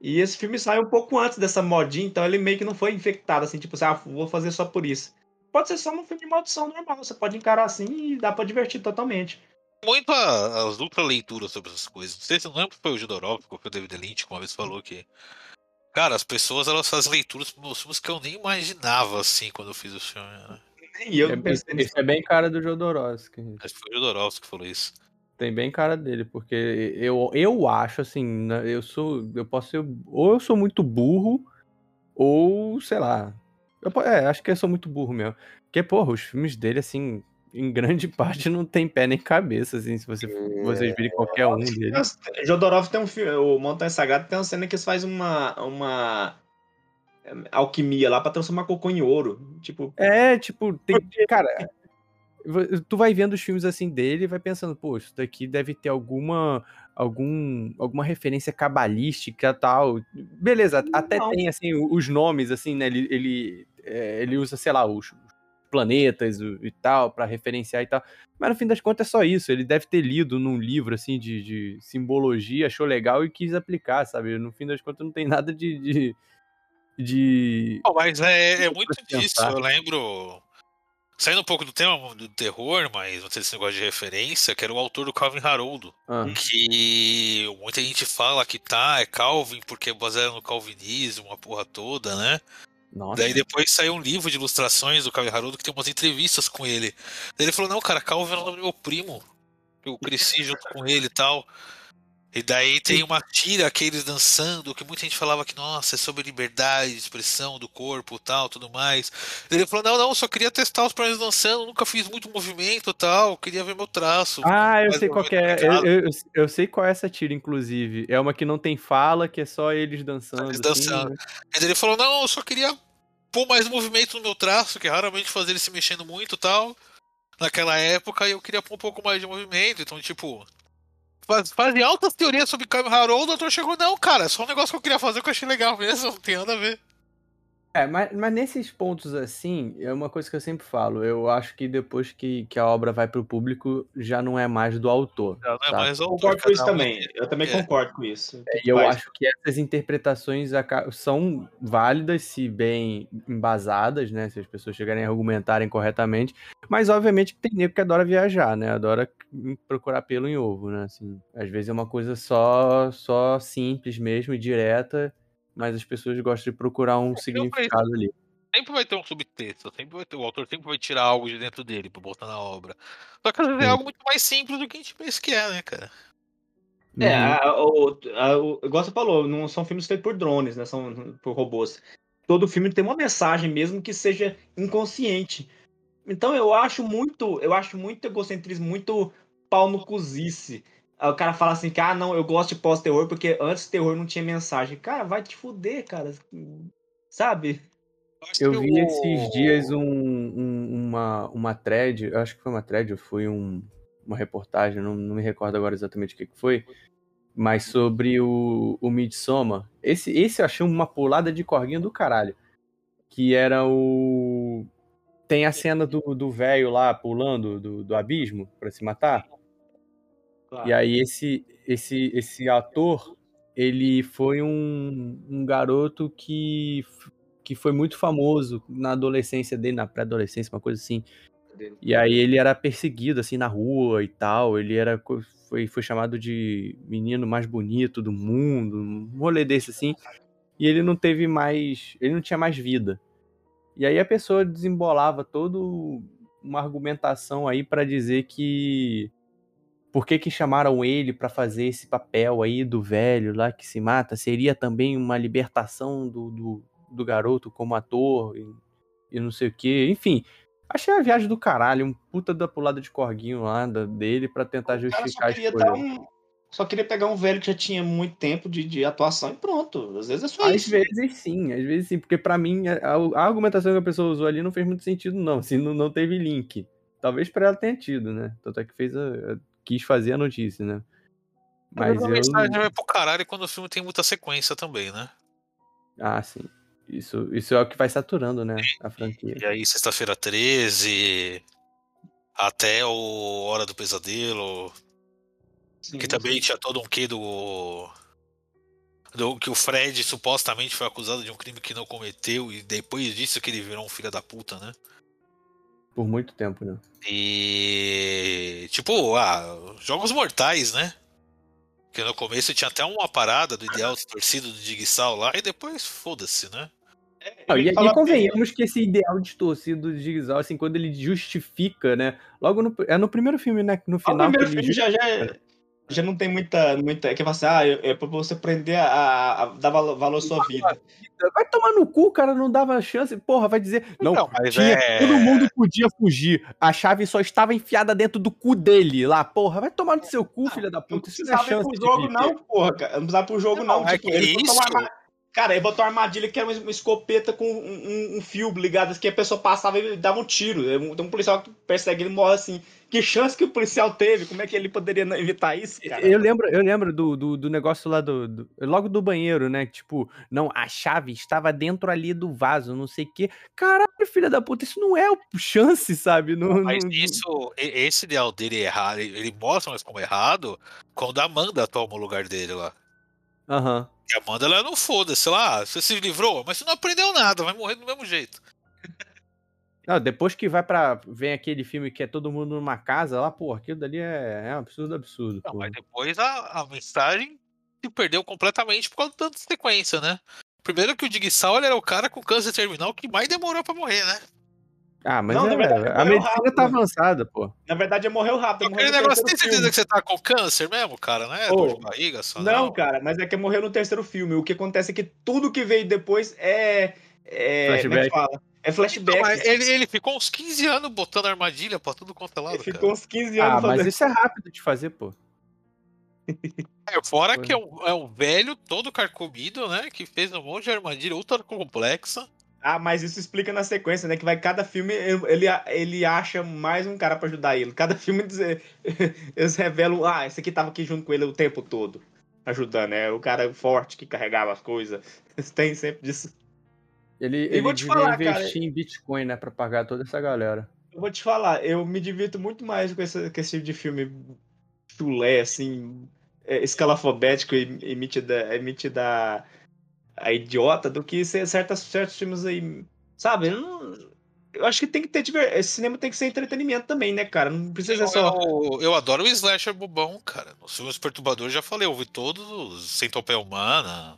E esse filme sai um pouco antes dessa modinha, então ele meio que não foi infectado, assim, tipo assim, ah, vou fazer só por isso. Pode ser só um filme de maldição normal, você pode encarar assim e dá pra divertir totalmente. Muito a- as duplas leituras sobre essas coisas. Não sei se eu não lembro se foi o Jodorowsky ou foi o David Lynch que uma vez falou que. Cara, as pessoas elas fazem leituras para meus filmes que eu nem imaginava assim quando eu fiz o filme. Né? E eu É, pensei esse é bem cara do Jodorowsky. Acho que foi o Jodorowsky que falou isso. Tem bem cara dele, porque eu, eu acho assim, eu sou. Eu posso ser. Ou eu sou muito burro, ou sei lá. Eu, é, acho que eu sou muito burro mesmo. Porque, porra, os filmes dele, assim, em grande parte não tem pé nem cabeça, assim, se você, vocês virem qualquer um dele. Jodorowsky tem um filme, o Montanha Sagrada tem uma cena que eles fazem uma, uma é, alquimia lá pra transformar cocô em ouro. Tipo, É, tipo, tem. Cara, tu vai vendo os filmes assim dele e vai pensando, pô, isso daqui deve ter alguma. Algum, alguma referência cabalística tal. Beleza, até Não. tem assim os nomes, assim, né? Ele, ele, é, ele usa, sei lá, os planetas e tal, pra referenciar e tal. Mas no fim das contas é só isso. Ele deve ter lido num livro, assim, de, de simbologia, achou legal e quis aplicar, sabe? No fim das contas não tem nada de. de, de- Pô, mas é, é muito disso. Eu lembro. Saindo um pouco do tema do terror, mas não sei esse negócio de referência, que era o autor do Calvin Haroldo. Ah, Que muita gente fala que tá, é Calvin, porque é baseado no calvinismo, a porra toda, né? Nossa. Daí depois saiu um livro de ilustrações do Calvin Haroldo que tem umas entrevistas com ele. Daí ele falou, não, cara, Calvin é o nome do meu primo. Eu cresci junto com ele e tal. E daí tem uma tira que eles dançando, que muita gente falava que, nossa, é sobre liberdade de expressão do corpo tal, tudo mais. Ele falou, não, não, só queria testar os personagens dançando, nunca fiz muito movimento tal, queria ver meu traço. Ah, eu sei qual é. Eu, eu, eu- sei qual é essa tira, inclusive. É uma que não tem fala, que é só eles dançando. Eles assim, dançando. né? Mas ele falou, não, eu só queria pôr mais movimento no meu traço, que raramente fazia ele se mexendo muito tal. Naquela época eu queria pôr um pouco mais de movimento, então tipo. faz- Fazem altas teorias sobre Caio Haroldo, o doutor chegou, não, cara, é só um negócio que eu queria fazer que eu achei legal mesmo, não tem nada a ver. É, mas, mas nesses pontos assim, é uma coisa que eu sempre falo. Eu acho que depois que, que a obra vai pro público, já não é mais do autor. Não, não é mais eu autor, concordo com isso um também. Eu também é. concordo com isso. E eu acho que essas interpretações são válidas, se bem embasadas, né? Se as pessoas chegarem a argumentarem corretamente. Mas, obviamente, que tem nego que adora viajar, né? Adora procurar pelo em ovo, né? Assim, às vezes é uma coisa só, só simples mesmo e direta, mas as pessoas gostam de procurar um significado ali. Sempre vai ter um subtexto, sempre vai ter, o autor sempre vai tirar algo de dentro dele pra botar na obra. Só que às vezes é algo muito mais simples do que a gente pensa que é, né, cara? É, Uhum. a, o, a, o, igual você falou, não são filmes feitos por drones, né? São por robôs. Todo filme tem uma mensagem, mesmo que seja inconsciente. Então eu acho muito, eu acho muito egocentrismo, muito pau no cozice. Aí O cara fala assim que, ah, não, eu gosto de pós-terror porque antes terror não tinha mensagem. Cara, vai te fuder, cara. Sabe? Eu vi esses dias um, um- uma, uma thread, eu acho que foi uma thread, ou foi um, uma reportagem, não, não me recordo agora exatamente o que, que foi, mas sobre o, o Midsommar. Esse, esse eu achei uma pulada de corguinho do caralho. Que era o. tem a cena do do velho lá pulando do, do abismo pra se matar. Claro. E aí esse esse esse ator, ele foi um, um garoto que que foi muito famoso na adolescência dele, na pré-adolescência, uma coisa assim. E aí ele era perseguido assim na rua e tal, ele era foi, foi chamado de menino mais bonito do mundo, um rolê desse assim. E ele não teve mais, ele não tinha mais vida. E aí a pessoa desembolava toda uma argumentação aí pra dizer que por que que chamaram ele pra fazer esse papel aí do velho lá que se mata? Seria também uma libertação do, do, do garoto como ator e, e não sei o que. Enfim, achei a viagem do caralho, um puta da pulada de corguinho lá da- dele pra tentar justificar dar um... só queria pegar um velho que já tinha muito tempo de, de atuação e pronto. Às vezes é só Às isso. vezes sim, às vezes sim, porque pra mim a, a argumentação que a pessoa usou ali não fez muito sentido, não. Assim, não, não teve link. Talvez pra ela tenha tido, né? Tanto é que fez a, a- quis fazer a notícia, né? Mas a eu. mensagem vai pro caralho quando o filme tem muita sequência também, né? Ah, sim. Isso, isso é o que vai saturando, né? A franquia. E aí, sexta-feira 13, até o Hora do Pesadelo, Sim, que também tinha todo um quê do, do. que o Fred supostamente foi acusado de um crime que não cometeu, e depois disso que ele virou um filho da puta, né? Por muito tempo, né? E. Tipo, ah, Jogos Mortais, né? Que no começo tinha até uma parada do ideal distorcido do Digsal lá, e depois foda-se, né? Não, Ele e, e convenhamos que esse ideal distorcido do Jigsaw, assim, quando ele justifica, né? Logo no, é no primeiro filme, né? No O final. que primeiro filme já, já, já não tem muita. muita que fala assim, ah, é pra você aprender a, a- a dar valo- valor à sua vida. Vai tomar no cu, o cara não dava chance. Porra, vai dizer. Não, Não, mas tinha, é- todo mundo podia fugir. A chave só estava enfiada dentro do cu dele lá. Porra, vai tomar no seu cu, filha da Não puta. Isso não é precisava chance pro jogo, não, porra, cara. Não precisava pro jogo, não. Não, é tipo, que ele uma isso- Cara, ele botou uma armadilha que era uma escopeta com um, um- um fio ligado, que a pessoa passava e dava um tiro. Tem um policial que persegue ele e morre assim. Que chance que o policial teve? Como é que ele poderia evitar isso, cara? Eu lembro, eu lembro do, do, do negócio lá do, do- Logo do banheiro, né? Tipo, não, a chave estava dentro ali do vaso, não sei o quê. Caralho, filha da puta, isso não é o chance, sabe? Não, Mas não- isso, esse ideal dele é errado, ele ele mostra mais como errado quando a Amanda toma o lugar dele lá. Aham. E a Amanda, ela não foda-se lá, você se livrou, mas você não aprendeu nada, vai morrer do mesmo jeito. Não, depois que vai pra. Vem aquele filme que é todo mundo numa casa lá, pô, aquilo dali é, é um absurdo, absurdo. Não, mas depois a, a mensagem se perdeu completamente por causa da sequência, né? Primeiro que o Digsal ele era o cara com câncer terminal que mais demorou pra morrer, né? Ah, mas Não, é, verdade, a medicina rápido, tá avançada, pô. Na verdade, ele morreu rápido. Aquele negócio, tem certeza filme. que você tá com câncer mesmo, cara, né? Ô, Dor de barriga só. Não, cara, mas é que morreu no terceiro filme. O que acontece é que tudo que veio depois é. é como é Flashback. fala? É flashback. Não, mas ele, ele ficou uns 15 anos botando armadilha pra tudo quanto é lado, Ele ficou cara. uns 15 anos Ah, mas fazendo. isso é rápido de fazer, pô. É, fora que é um, é um velho todo carcomido, né? Que fez um monte de armadilha ultra complexa. Ah, mas isso explica na sequência, né? Que vai cada filme, ele, ele acha mais um cara pra ajudar ele. Cada filme dizer- eles revelam, ah, esse aqui tava aqui junto com ele o tempo todo, ajudando, né? O cara forte que carregava as coisas. Tem sempre disso. Ele, E ele vou te falar, cara- investir em Bitcoin, né? Pra pagar toda essa galera. Eu vou te falar, eu me divirto muito mais com esse, com esse tipo de filme chulé, assim, é, escalafobético e emite da, emite da a idiota do que ser certas, certos filmes aí, sabe? Eu, não- eu acho que tem que ter diver... esse cinema tem que ser entretenimento também, né, cara? Não precisa Eu, ser só. eu, eu adoro o slasher bobão, cara. Nos filmes perturbadores já falei, eu vi todos os Centopeia Humana.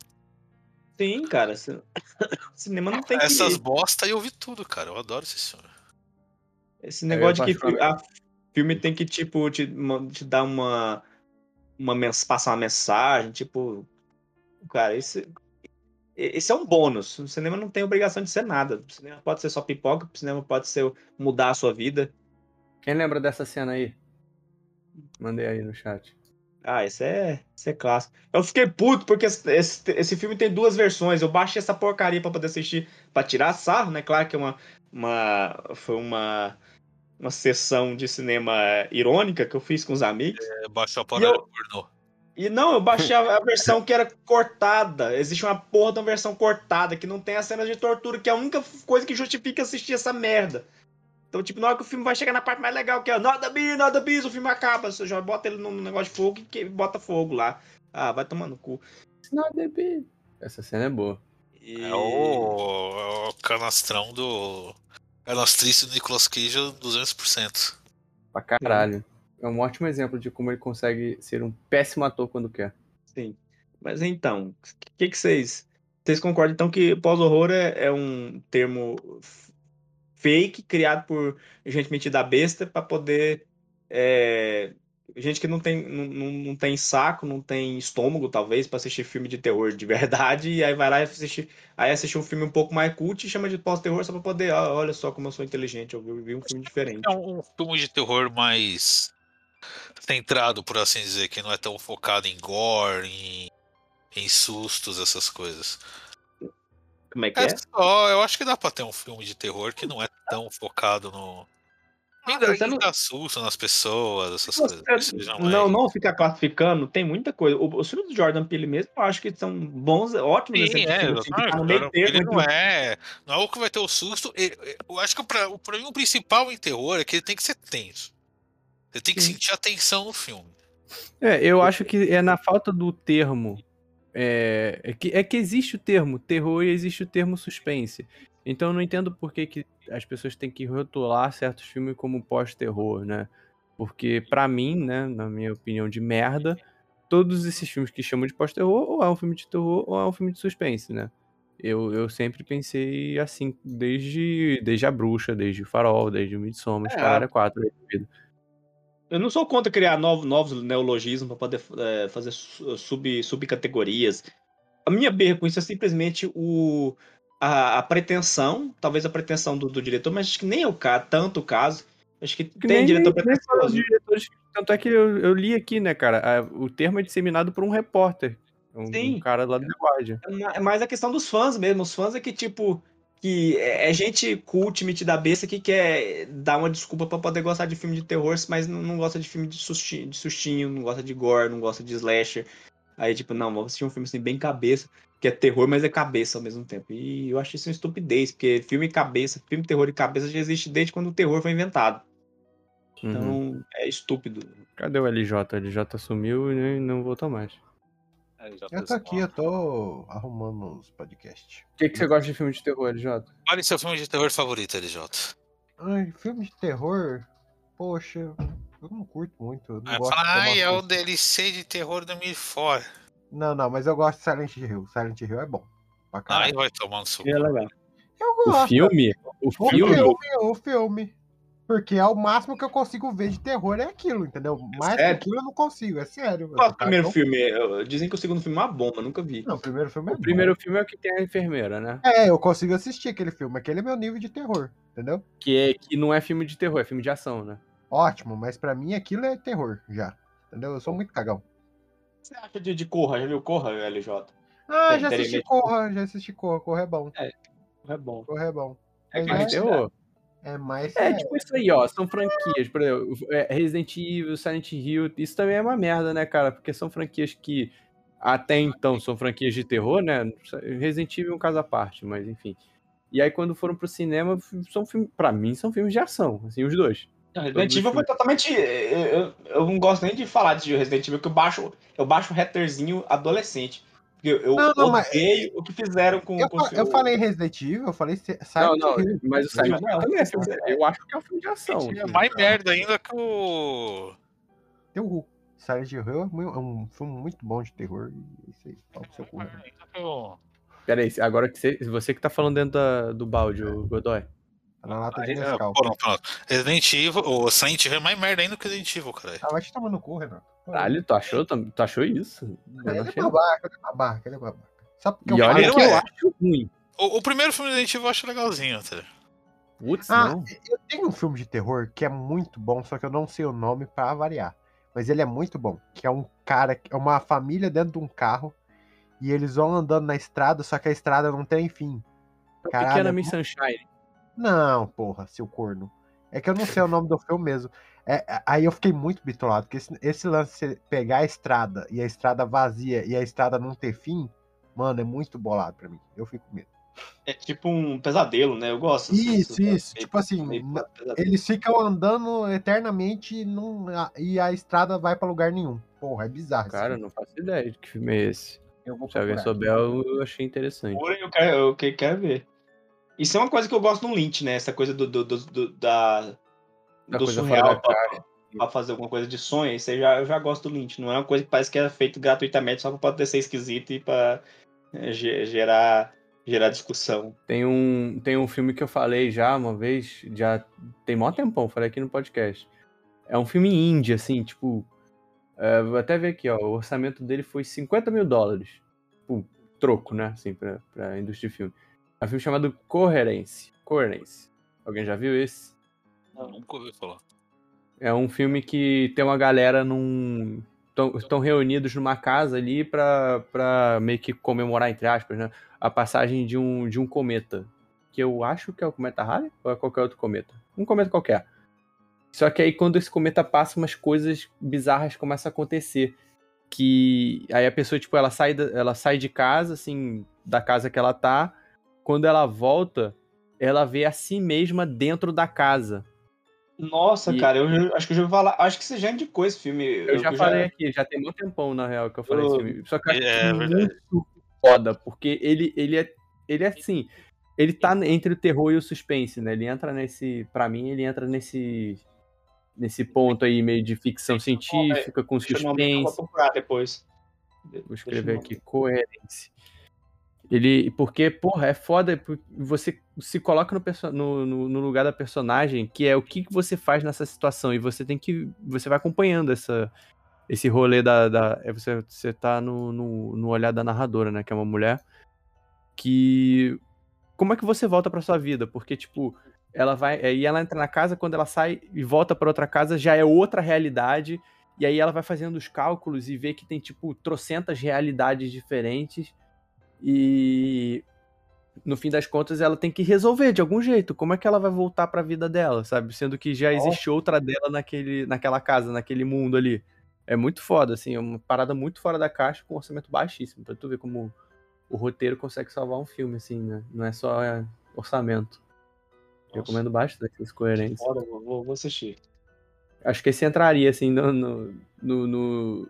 Sim, cara. ci- Cinema não tem Essas que. bosta aí eu vi tudo, cara. Eu adoro esse filme. Esse negócio Eu, de que fi- particularmente- a filme tem que, tipo, te, te dar uma. uma passar uma mensagem, tipo. Cara, esse. Esse é um bônus. O cinema não tem obrigação de ser nada. O cinema pode ser só pipoca, o cinema pode ser mudar a sua vida. Quem lembra dessa cena aí? Mandei aí no chat. Ah, esse é, esse é clássico. Eu fiquei puto porque esse, esse, esse filme tem duas versões. Eu baixei essa porcaria pra poder assistir, pra tirar sarro, né? Claro que é uma, uma foi uma uma sessão de cinema irônica que eu fiz com os amigos. É, baixou a E panela eu- pornô. E não, eu baixei a, a versão que era cortada. Existe uma porra de uma versão cortada que não tem as cenas de tortura, que é a única coisa que justifica assistir essa merda. Então, tipo, na hora que o filme vai chegar na parte mais legal, que é nada bis, nada bis, o filme acaba. Você já bota ele num negócio de fogo e que bota fogo lá. Ah, vai tomando cu. Não, bebê. Essa cena é boa. E... É o, é o canastrão do. Canastrice do Nicolas Cage 200%. Pra caralho. É um ótimo exemplo de como ele consegue ser um péssimo ator quando quer. Sim. Mas então, o que, que vocês. Vocês concordam então que pós-horror é, é um termo fake criado por gente metida besta pra poder. é, gente que não tem, não, não, não tem saco, não tem estômago, talvez, pra assistir filme de terror de verdade, e aí vai lá e assistir, aí assistir um filme um pouco mais cult e chama de pós-terror só pra poder. "Ah, olha só como eu sou inteligente, eu vi vi um filme diferente. É um filme de terror mais centrado, por assim dizer, que não é tão focado em gore, em, em sustos, essas coisas. Como é que É é? só, eu acho que dá pra ter um filme de terror que não é tão focado no. Ah, não- susto nas pessoas, essas Você coisas. mais- não, não ficar classificando, tem muita coisa. Os filmes do Jordan Peele mesmo, eu acho que são bons, ótimos Sim, é, filme, assim, que tá não é. Não é o que vai ter o susto. Eu acho que pra, pra mim o principal em terror é que ele tem que ser tenso. Você tem que Sim. sentir a tensão no filme. É, eu acho que é na falta do termo. É, é, que, é que existe o termo terror e existe o termo suspense. Então eu não entendo por que, que as pessoas têm que rotular certos filmes como pós-terror, né? Porque pra mim, né, na minha opinião de merda, todos esses filmes que chamam de pós-terror ou é um filme de terror ou é um filme de suspense, né? Eu, eu sempre pensei assim, desde, desde A Bruxa, desde o Farol, desde o Midsommar, É. Caralho 4. Eu não sou contra criar novos, novos neologismos para poder é, fazer su- sub, subcategorias. A minha berra com isso é simplesmente o, a, a pretensão, talvez a pretensão do, do diretor, mas acho que nem é o caso, tanto o caso. Acho que, Que tem nem- diretor pretensioso. diretores- Tanto é que eu, eu li aqui, né, cara? a- o termo é disseminado por um repórter. Um, um cara lá do The Guardian. É É mais a questão dos fãs mesmo. Os fãs é que, tipo, que é é gente cult, metida besta que quer dar uma desculpa pra poder gostar de filme de terror, mas não, não gosta de filme de sustinho, de sustinho, não gosta de gore, não gosta de slasher. Aí, tipo, não, vamos assistir um filme assim bem cabeça, que é terror, mas é cabeça ao mesmo tempo. E eu acho isso uma estupidez, porque filme cabeça, filme terror e cabeça já existe desde quando o terror foi inventado. Uhum. Então, é estúpido. Cadê o LJ? O LJ sumiu e não voltou mais. Eu tô aqui, eu tô arrumando os podcasts. O que, que você gosta de filme de terror, LJ? Qual é seu filme de terror favorito, LJ? Ai, filme de terror, poxa, eu não curto muito. Eu não Ah, gosto fala, ai, é o susto." DLC de terror do Mirfor. Não, não, mas eu gosto de Silent Hill. Silent Hill é bom. Pra Ai, caralho. vai tomando seu. É legal. Eu O gosto. filme? O O filme? filme, o filme. Porque é o máximo que eu consigo ver de terror é aquilo, entendeu? Mais que sério? aquilo eu não consigo, é sério. Qual é o Tá, primeiro então- filme? Dizem que o segundo filme é uma bomba, nunca vi. Não, o primeiro filme é O primeiro filme é o que tem a enfermeira, né? bom. É, eu consigo assistir aquele filme. Aquele é meu nível de terror, entendeu? Que, é, que não é filme de terror, é filme de ação, né? Ótimo, mas pra mim aquilo é terror já. Entendeu? Eu sou muito cagão. O que você acha de, de Corra? Já viu Corra, LJ? Ah, Tem- já assisti. Corra, já assisti Corra. Corra é bom. É bom. Corra é bom. É Mas Filme é, de terror. É mais. É, É, tipo isso aí, ó. São franquias. Por exemplo, é, Resident Evil, Silent Hill. Isso também é uma merda, né, cara? Porque são franquias que até então são franquias de terror, né? Resident Evil é um caso à parte, mas enfim. E aí quando foram pro cinema, são filmes, pra mim são filmes de ação, assim, os dois. Não, Resident Evil foi totalmente. Eu, eu, eu não gosto nem de falar de Resident Evil, que eu baixo, eu baixo hatterzinho adolescente. Porque eu Não, não, mas- odeio o que fizeram com, eu, com eu falei Resident Evil, eu falei Se- Não, Silent não, Hill. mas o Silent Hill também é de Eu acho que é um filme de ação. É mais merda ainda que o. Teu Ru. Silent Hill é mu- é um filme muito bom de terror. e Isso aí, fala pro seu cu. mais merda ainda que o- Pera aí, agora que você, você que tá falando dentro da- do balde, o Godoy. Na lata de é, Nescau. pô, não. Resident Evil, o Silent Hill é mais merda ainda que o Resident Evil, cara. Ah, vai te tomar no cu, Renato. Caralho, tu achou, tu achou isso? Eu Ele é babaca, ele é babaca, ele é babaca. Só porque E olha que eu é. acho ruim. O, o primeiro filme do Resident Evil eu acho legalzinho, tá? Putz, Ah, não. eu tenho um filme de terror que é muito bom, só que eu não sei o nome pra variar. Mas ele é muito bom. Que é um cara, é uma família dentro de um carro. E eles vão andando na estrada, só que a estrada não tem fim. Caralho, Pequena é Miss Sunshine. Não, porra, seu corno. É que eu não sei o nome do filme mesmo. É, é, aí eu fiquei muito bitolado, porque esse, esse lance de você pegar a estrada e a estrada vazia e a estrada não ter fim, mano, é muito bolado pra mim. Eu fico com medo. É tipo um pesadelo, né? Eu gosto. Isso, dessas- isso. meio- Tipo assim, meio eles ficam andando eternamente e, não, e a estrada vai pra lugar nenhum. Porra, é bizarro. Cara, eu isso. não faço ideia de que filme é esse. eu vou Se alguém procurar. souber, eu eu achei interessante. Porém, eu quero, eu que- quero ver. Isso é uma coisa que eu gosto no Lynch, né? Essa coisa do, do, do- do- da, Da do surreal pra, pra fazer alguma coisa de sonho. Isso aí já, eu já gosto do Lynch. Não é uma coisa que parece que é feito gratuitamente só pra poder ser esquisito e pra é, ge- gerar, gerar discussão. Tem um, tem um filme que eu falei já uma vez, já tem mó tempão, falei aqui no podcast. É um filme indie, assim, tipo. é, vou até ver aqui, ó. O orçamento dele foi 50 mil dólares. Tipo, troco, né? Assim, pra, pra indústria de filme. É um filme chamado Coherence. Coherence. Alguém já viu esse? Nunca ouvi falar. É um filme que tem uma galera num. Estão reunidos numa casa ali pra, pra meio que comemorar, entre aspas, né? A passagem de um, de um cometa. Que eu acho que é o cometa Halley ou é qualquer outro cometa? Um cometa qualquer. Só que aí quando esse cometa passa, umas coisas bizarras começam a acontecer. Que aí a pessoa, tipo, ela sai, da- ela sai de casa, assim, da casa que ela tá. Quando ela volta, ela vê a si mesma dentro da casa. Nossa, E- cara, eu já- acho que eu já vou falar. Acho que você já indicou esse filme. Eu, já falei aqui, já tem muito tempão, na real, que eu falei Eu- esse filme. Só que eu acho É, muito verdade. foda, porque ele, ele é. Ele é assim. Ele tá entre o terror e o suspense, né? Ele entra nesse. Pra mim, ele entra nesse. Nesse ponto aí, meio de ficção científica, com Deixa eu eu suspense. depois. Vou escrever aqui, coerência. Ele, porque, porra, é foda, você se coloca no, no, no- lugar da personagem, que é o que, você faz nessa situação, e você tem que, você vai acompanhando essa, esse rolê da, da é você, você tá no, no, no olhar da narradora, né, que é uma mulher, que, como é que você volta pra sua vida? Porque, tipo, ela vai, aí ela entra na casa, quando ela sai e volta pra outra casa, já é outra realidade, e aí ela vai fazendo os cálculos e vê que tem, tipo, trocentas realidades diferentes. E no fim das contas ela tem que resolver de algum jeito. Como é que ela vai voltar pra vida dela, sabe? Sendo que já existe outra dela naquele, naquela casa, naquele mundo ali. É muito foda, assim, é uma parada muito fora da caixa com um orçamento baixíssimo. Pra tu ver como o roteiro consegue salvar um filme, assim, né? Não é só é, orçamento. Recomendo bastante essa coerência. Foda, vou, vou- assistir. Acho que esse entraria, assim, no, no, no-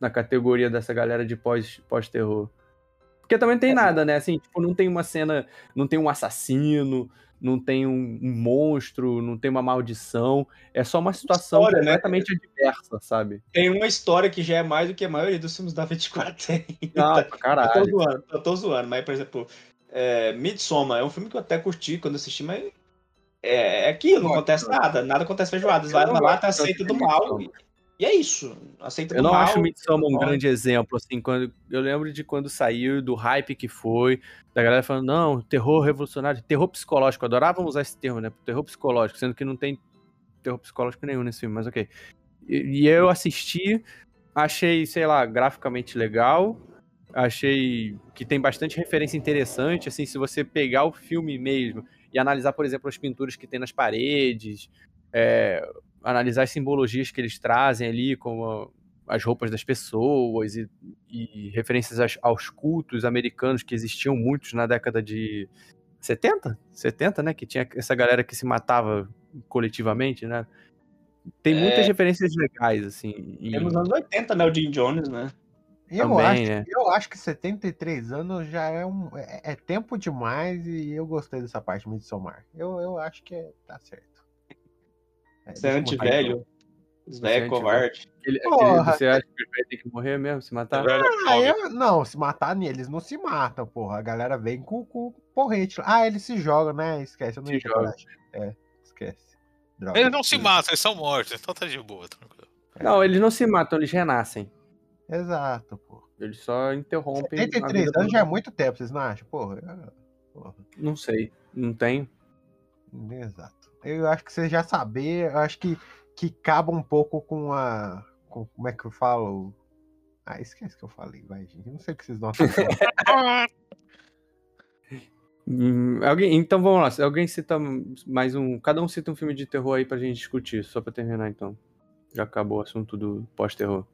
na categoria dessa galera de pós- pós-terror. Porque também tem nada, né? Assim, tipo, não tem uma cena, não tem um assassino, não tem um, um monstro, não tem uma maldição. É só uma situação História, né? completamente adversa, sabe? Tem uma história que já é mais do que a maioria dos filmes da 24 tem. Ah, pra Eu tô caralho. zoando, eu tô zoando, mas, por exemplo, é, Midsommar é um filme que eu até curti quando assisti, mas é, é aquilo, não acontece nada, nada acontece feijoada. Vai não lá, tá aceita tanto do mal. E, e é isso. Aceita Eu não mal. acho Midsommar um grande exemplo, assim, quando eu lembro de quando saiu, do hype que foi, da galera falando, não, terror revolucionário, terror psicológico, eu adorava usar esse termo, né, terror psicológico, sendo que não tem terror psicológico nenhum nesse filme, mas ok. E, e eu assisti, achei, sei lá, graficamente legal, achei que tem bastante referência interessante, assim, se você pegar o filme mesmo e analisar, por exemplo, as pinturas que tem nas paredes, é, analisar as simbologias que eles trazem ali, como as roupas das pessoas e, e referências aos, aos cultos americanos que existiam muitos na década de 70? 70, né? Que tinha essa galera que se matava coletivamente, né? Tem muitas referências legais, assim. e- É nos anos 80, né? O Jim Jones, né? Eu, Também, acho, né? eu acho que 73 anos já é um. É, é tempo demais e eu gostei dessa parte de Midsommar. Eu, eu acho que é- tá certo. É, Você é anti-velho. Os velho anti-velho. covarde. Porra. aquele- você acha que ele vai ter que morrer mesmo, se matar? Velho, Ah, eu, não, se matar eles não se matam, porra. A galera vem com, com porrete. Ah, eles se jogam, né? Esquece, eu não Se joga. É, esquece. Droga. Eles não se matam, eles são mortos, então tá de boa, tranquilo. Não, eles não se matam, eles renascem. Exato, pô. Eles só interrompem. a 73 vida anos já é muito tempo, vocês não acham? Porra, é- porra. Não sei, não tem. Exato. Eu acho que você já saber, eu acho que, que caba um pouco com a. Com, como é que eu falo? Ah, esquece que eu falei, vai, gente. Eu não sei o que vocês não Hum, alguém, então vamos lá. Alguém cita mais um. Cada um cita um filme de terror aí pra gente discutir, só pra terminar então. Já acabou o assunto do pós-terror.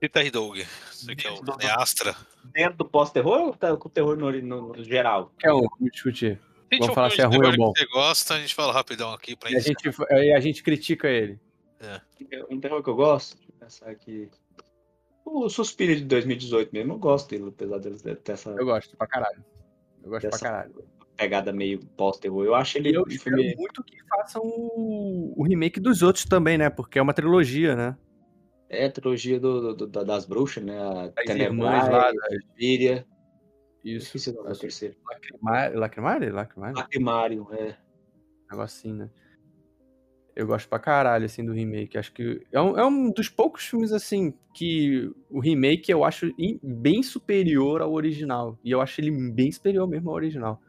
Peter Doug, você que é o cineasta. Dentro do pós-terror ou tá com o terror no, no- no geral? Quer um? Vamos discutir. Gente, Vamos falar se é ruim ou bom. Você gosta, a gente fala rapidão aqui pra E a gente, aí a gente critica ele. Um terror que eu gosto, deixa eu pensar aqui. O Suspiro de 2018 mesmo, eu gosto dele, apesar dele ter essa Eu gosto pra caralho. Eu gosto Dessa- pra caralho. pegada meio pós-terror. Eu acho ele E eu espero filme. muito que façam o, o remake dos outros também, né? Porque é uma trilogia, né? É a trilogia do, do- da- das bruxas, né? A As irmãs lá, Tenebrae, das- Suspiria. Isso. Esqueci o. Lacrimar- Lacrimário? Lacrimário? Lacrimário, é. Um negócio assim, né? Eu gosto pra caralho, assim, do remake. Acho que é um, é um dos poucos filmes, assim, que o remake eu acho bem superior ao original. E eu acho ele bem superior mesmo ao original.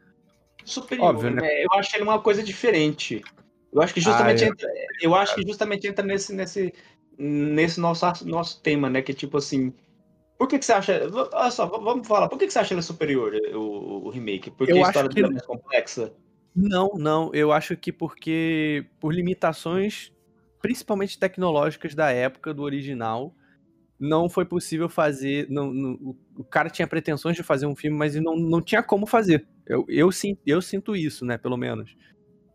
Superior, Óbvio, né? né? Eu acho ele uma coisa diferente. Eu acho que justamente Ah, é. entra, eu acho que justamente entra nesse nesse nesse nosso nosso tema, né, que tipo assim, por que que você acha, olha só, vamos falar, por que que você acha ele superior o, o remake? Porque Eu a história que- dele é mais complexa. Não, não. Eu acho que porque por limitações, principalmente tecnológicas da época do original, não foi possível fazer. Não, não- o- cara tinha pretensões de fazer um filme, mas não, não tinha como fazer. Eu, eu, eu sinto isso, né? Pelo menos.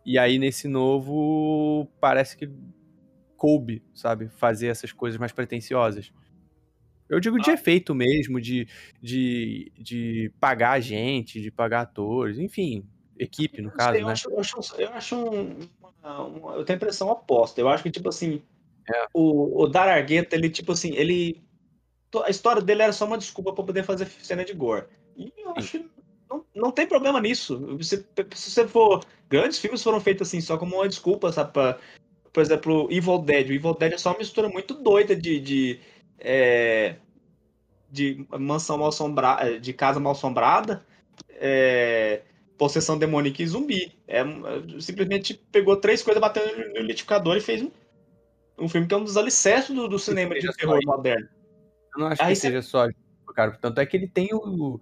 E aí nesse novo parece que coube, sabe? Fazer essas coisas mais pretensiosas. Eu digo de efeito mesmo, de, de, de pagar gente, de pagar atores, enfim, equipe, no caso, eu né? acho, eu acho, eu acho um, uma- uma- eu tenho a impressão oposta. Eu acho que, tipo assim, É. o, o Dar Argueta, ele, tipo assim, ele. A história dele era só uma desculpa pra poder fazer cena de gore. E eu acho que não, não tem problema nisso. Você- se você for. Grandes filmes foram feitos assim, só como uma desculpa, sabe? Pra, por exemplo, Evil Dead. O Evil Dead é só uma mistura muito doida de. de é, de mansão mal assombrada, de casa mal assombrada, é, possessão demoníaca e zumbi. É, é, simplesmente pegou três coisas, bateu no, liquidificador e fez um, um filme que é um dos alicerces do, do cinema de seja terror só moderno. Eu não acho Aí que seja só, cara. Tanto é que ele tem o-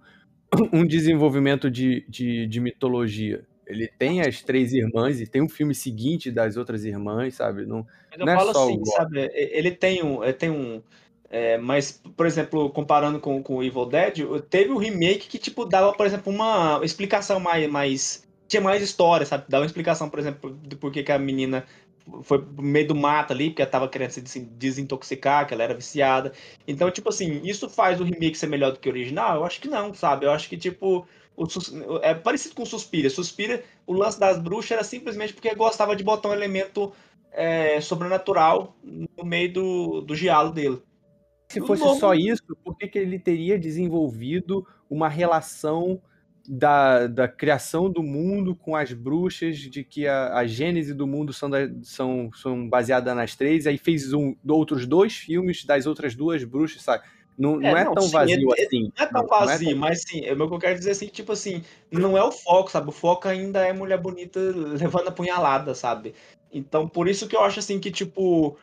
um desenvolvimento de, de, de mitologia. Ele tem as três irmãs e tem um filme seguinte das outras irmãs, sabe? Não, Mas eu Não é falo só assim, sabe? é, Ele tem um. é, Tem um é, mas, por exemplo, comparando com, com o Evil Dead, teve um remake que, tipo, dava, por exemplo, uma explicação mais. mais tinha mais história, sabe? Dava uma explicação, por exemplo, do porquê que a menina foi pro meio do mato ali, porque ela tava querendo se des- desintoxicar, que ela era viciada. Então, tipo assim, isso faz o remake ser melhor do que o original? Eu acho que não, sabe? Eu acho que, tipo. O, é parecido com Suspira. Suspira, o lance das bruxas era simplesmente porque gostava de botar um elemento é, sobrenatural no meio do, do giallo dele. Se fosse só isso, por que, que ele teria desenvolvido uma relação da, da criação do mundo com as bruxas, de que a, a gênese do mundo são, da- são, são baseada nas três, aí fez um, outros dois filmes das outras duas bruxas, sabe? Não, não é, não, tão sim, vazio ele- assim. Não é tão Não- não vazio, mas sim, é o que eu quero dizer assim, tipo assim, não é o foco, sabe? O foco ainda é mulher bonita levando a punhalada, sabe? Então, por isso que eu acho assim que, tipo,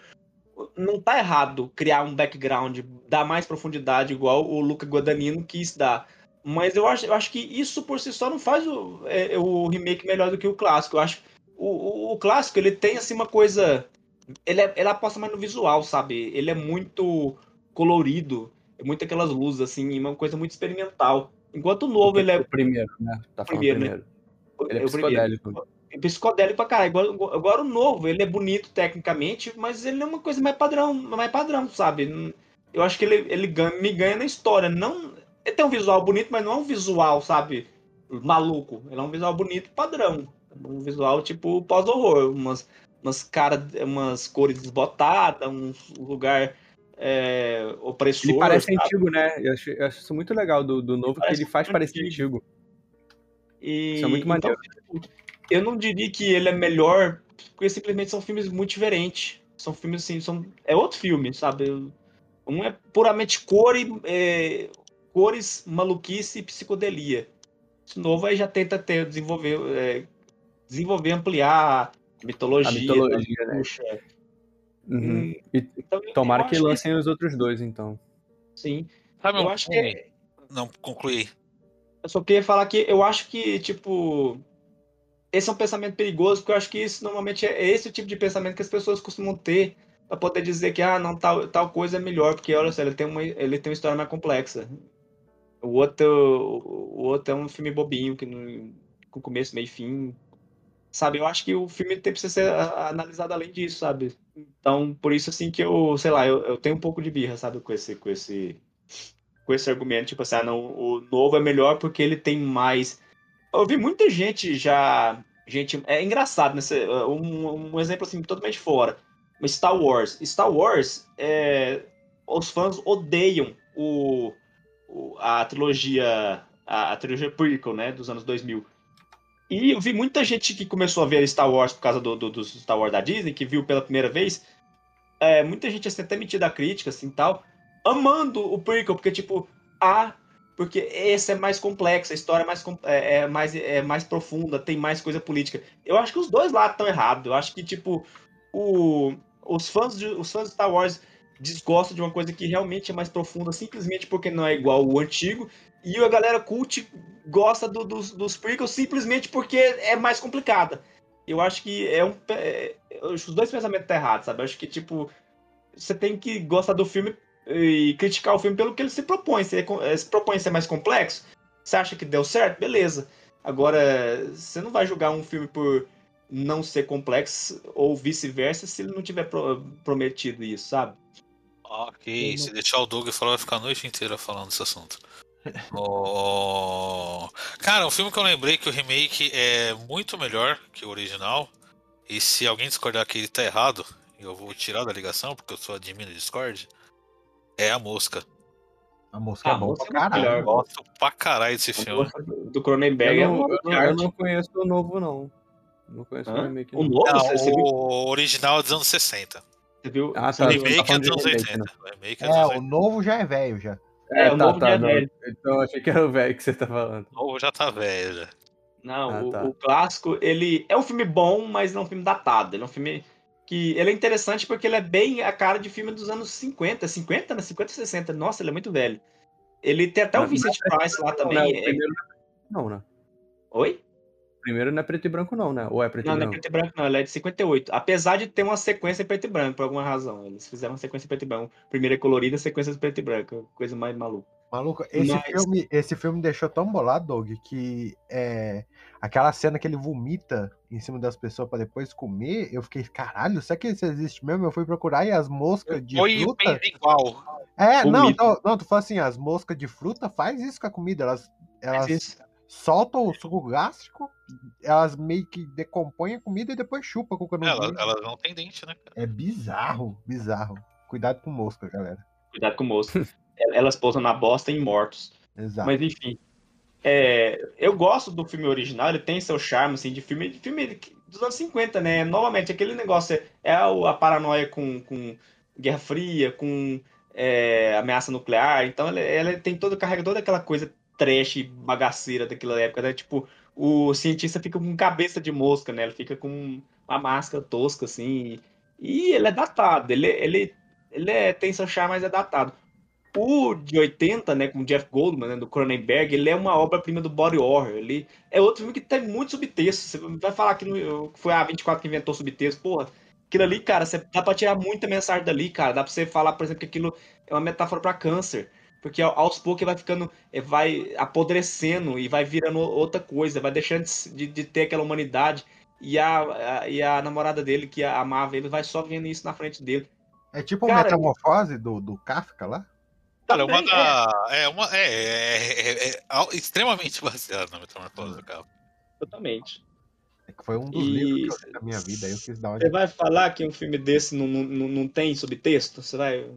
não tá errado criar um background, dar mais profundidade, igual o Luca Guadagnino quis dar. Mas eu acho, eu acho que isso por si só não faz o, é, o remake melhor do que o clássico. Eu acho o, o, o clássico, ele tem assim uma coisa. Ele, é, ele aposta mais no visual, sabe? Ele é muito colorido, é muito aquelas luzes, assim, uma coisa muito experimental. Enquanto o novo, ele é O primeiro, né? Tá falando Primeiro, né? primeiro. Ele é, é o primeiro. Psicodélico. É psicodélico pra caralho. Agora, agora o novo, ele é bonito tecnicamente, mas ele é uma coisa mais padrão, mais padrão, sabe? Eu acho que ele, ele ganha- me ganha na história. Não, ele tem um visual bonito, mas não é um visual, sabe? Maluco. Ele é um visual bonito padrão. Um visual tipo pós-horror. Umas, umas caras, umas cores desbotadas, um lugar é, opressor. Ele parece sabe? antigo, né? Eu acho, eu acho isso muito legal do, do novo, que Parece ele faz muito parecer antigo. antigo. E, Isso é muito então, maneiro. tipo, eu não diria que ele é melhor, porque simplesmente são filmes muito diferentes. São filmes assim, são, é outro filme, sabe? Um é puramente cor e, é, cores, maluquice e psicodelia. Esse novo aí já tenta ter, desenvolver, é, desenvolver, ampliar a mitologia. A mitologia, né? Uhum. Hum, E então, tomara que lancem os outros dois, então. Sim. Sabe Eu um acho que é- Não, concluí. Eu só queria falar que eu acho que, tipo, esse é um pensamento perigoso, porque eu acho que isso normalmente é esse tipo de pensamento que as pessoas costumam ter pra poder dizer que, ah, não, tal, tal coisa é melhor, porque olha só, ele tem uma, ele tem uma história mais complexa. O outro, o outro é um filme bobinho, que não, com começo, meio e fim. Sabe, eu acho que o filme tem precisa ser analisado além disso, sabe? Então, por isso assim que eu, sei lá, eu, eu tenho um pouco de birra, sabe, com esse, com esse, com esse argumento, tipo assim, ah, não, o novo é melhor porque ele tem mais. Eu vi muita gente já, gente, é engraçado, né? Cê- Um, um exemplo assim totalmente fora. Star Wars, Star Wars, é, os fãs odeiam o, o- a trilogia, a, a trilogia prequel, né, dos anos 2000. E eu vi muita gente que começou a ver Star Wars por causa do, do, do Star Wars da Disney, que viu pela primeira vez. É, muita gente assim, até metida a crítica, assim, tal, amando o prequel, porque, tipo, ah, porque esse é mais complexo, a história é mais, é, é mais, é mais profunda, tem mais coisa política. Eu acho que os dois lados estão errados. Eu acho que, tipo, o, os, fãs de, os fãs de Star Wars desgostam de uma coisa que realmente é mais profunda, simplesmente porque não é igual o antigo. E a galera cult gosta do- dos, dos prequels simplesmente porque é mais complicada. Eu acho que é um. é- os dois pensamentos estão errados, sabe? Eu acho que, tipo, você tem que gostar do filme e criticar o filme pelo que ele se propõe. Se ele co- eh, se propõe ser mais complexo, você acha que deu certo? Beleza. Agora, você não vai julgar um filme por não ser complexo ou vice-versa se ele não tiver pro- prometido isso, sabe? Ok, se deixar o Doug falar, vai ficar a noite inteira falando desse assunto. Oh, Cara, um filme que eu lembrei que o remake é muito melhor que o original. E se alguém discordar que ele tá errado, eu vou tirar da ligação, porque eu sou admin do Discord. É a mosca. A música Ah, é boa música pra é caralho. Eu gosto pra caralho desse filme. Do Cronenberg é eu, não, eu, não, eu arte. não conheço o novo, não. Não conheço o Hã? remake, O novo, Não, você, você viu? o original é dos anos 60. Você viu? Ah, tá. O viu? remake é falando dos anos remake, 80. O remake é É, o 80. novo já é velho já. É, o novo já é velho. Então eu achei que era o velho que você tá falando. O novo já tá velho. já. Não, Ah, o, tá. o clássico, ele é um filme bom, mas não é um filme datado. Ele é um filme que ele é interessante porque ele é bem a cara de filme dos anos 50, 50, né? 50, 60. Nossa, ele é muito velho. Ele tem até o Vincent Price lá Não, também. É- primeiro não é branco, não, né? Oi? Primeiro não é preto e branco, não, né? Ou é preto Não, e não é branco? preto e branco, não. Ele é de 58. Apesar de ter uma sequência preto e branco, por alguma razão. Eles fizeram uma sequência preto e branco. Primeira é colorida, sequência de preto e branco. Coisa mais maluca. Maluco, esse, Mas- filme, esse filme deixou tão bolado, Doug, que é, aquela cena que ele vomita em cima das pessoas pra depois comer, eu fiquei, caralho, será que isso existe mesmo? Eu fui procurar e as moscas de Foi fruta. bem igual. É, não, tô, não, tu fala assim, as moscas de fruta faz isso com a comida, elas, elas soltam o suco gástrico, elas meio que decompõem a comida e depois chupa com o Ela, canudinho. elas não tem dente, né, cara? É bizarro, bizarro. Cuidado com mosca, galera. Cuidado com moço. Elas pousam na bosta em mortos. Exato. Mas enfim. É, eu gosto do filme original, ele tem seu charme, assim, de filme, de filme dos anos 50, né? Novamente, aquele negócio é, é a paranoia com, com Guerra Fria, com é, ameaça nuclear. Então ela, ela tem todo, carrega toda aquela coisa trash, bagaceira daquela época, né? Tipo, o cientista fica com cabeça de mosca, né? Ele fica com uma máscara tosca, assim. E ele é datado, ele, ele, ele é, tem seu charme, mas é datado. O de 80, né, com o Jeff Goldman, né, do Cronenberg, ele é uma obra-prima do body horror. Ele é outro filme que tem muito subtexto. Você vai falar que não- foi a 24 que inventou subtexto. Porra, aquilo ali, cara, você, dá pra tirar muita mensagem dali, cara. Dá pra você falar, por exemplo, que aquilo é uma metáfora pra câncer. Porque ao- aos poucos vai ficando, eh, vai apodrecendo e vai virando outra coisa, vai deixando de, de- ter aquela humanidade. E a, a- e a namorada dele, que amava ele, vai só vendo isso na frente dele. É tipo a Cara, metamorfose do, do Kafka lá? Cara, uma da. É, uma. É, é, é- é extremamente baseado na metamorfose do cara. Totalmente. É que foi um dos E- livros que eu li na minha vida, eu quis dar uma Você vai falar que um filme desse não, não, não tem subtexto? Você vai.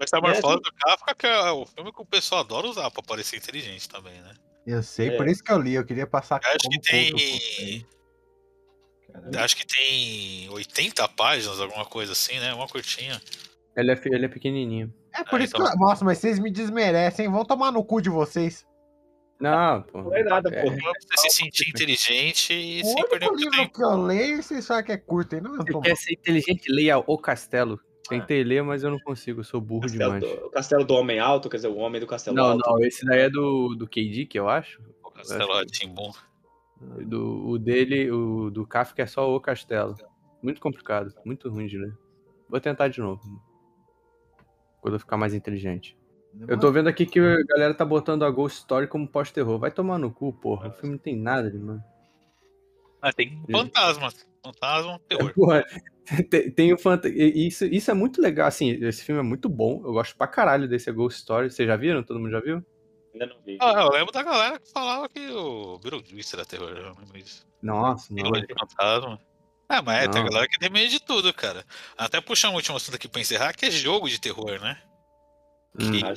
Metamorfose do Kafka, que é o filme que o pessoal adora usar pra parecer inteligente também, né? Eu sei, É. por isso que eu li, eu queria passar Eu acho que tem-. Acho que tem 80 páginas, alguma coisa assim, né? Uma curtinha. Ele é, ele é pequenininho. É por Ah, isso então- que. eu- Nossa, mas vocês me desmerecem, vão tomar no cu de vocês. Não, pô. Não é nada, É, pô. Pra você se sentir inteligente e O sem perder único muito livro tempo. que eu leio, vocês falam que é curto, hein? Não, Você tô... quer ser inteligente, leia O Castelo. É. Tentei ler, mas eu não consigo, eu sou burro Castelo demais. do, o castelo do Homem Alto, quer dizer, o Homem do Castelo Não, Alto. não, esse daí é do, do KD, que eu acho. O Castelo Ratimbum. Do, o dele, o do Kafka é só O Castelo. Muito complicado, muito ruim de ler. Vou tentar de novo. Quando eu ficar mais inteligente. Eu tô vendo aqui que a galera tá botando a Ghost Story como pós-terror. Vai tomar no cu, porra. O filme não tem nada de mano. Ah, tem fantasma. Fantasma, terror. Porra, tem, tem o fanta... isso, isso é muito legal. Assim, esse filme é muito bom. Eu gosto pra caralho desse Ghost Story. Vocês já viram? Todo mundo já viu? Ainda não vi. Ah, eu lembro da galera que falava que o Beetlejuice era terror. eu lembro disso. Nossa, não. Terror de fantasma. É, mas é, tem galera que tem medo de tudo, cara. Até puxar um último assunto aqui pra encerrar, que é jogo de terror, né? Hum. Ah.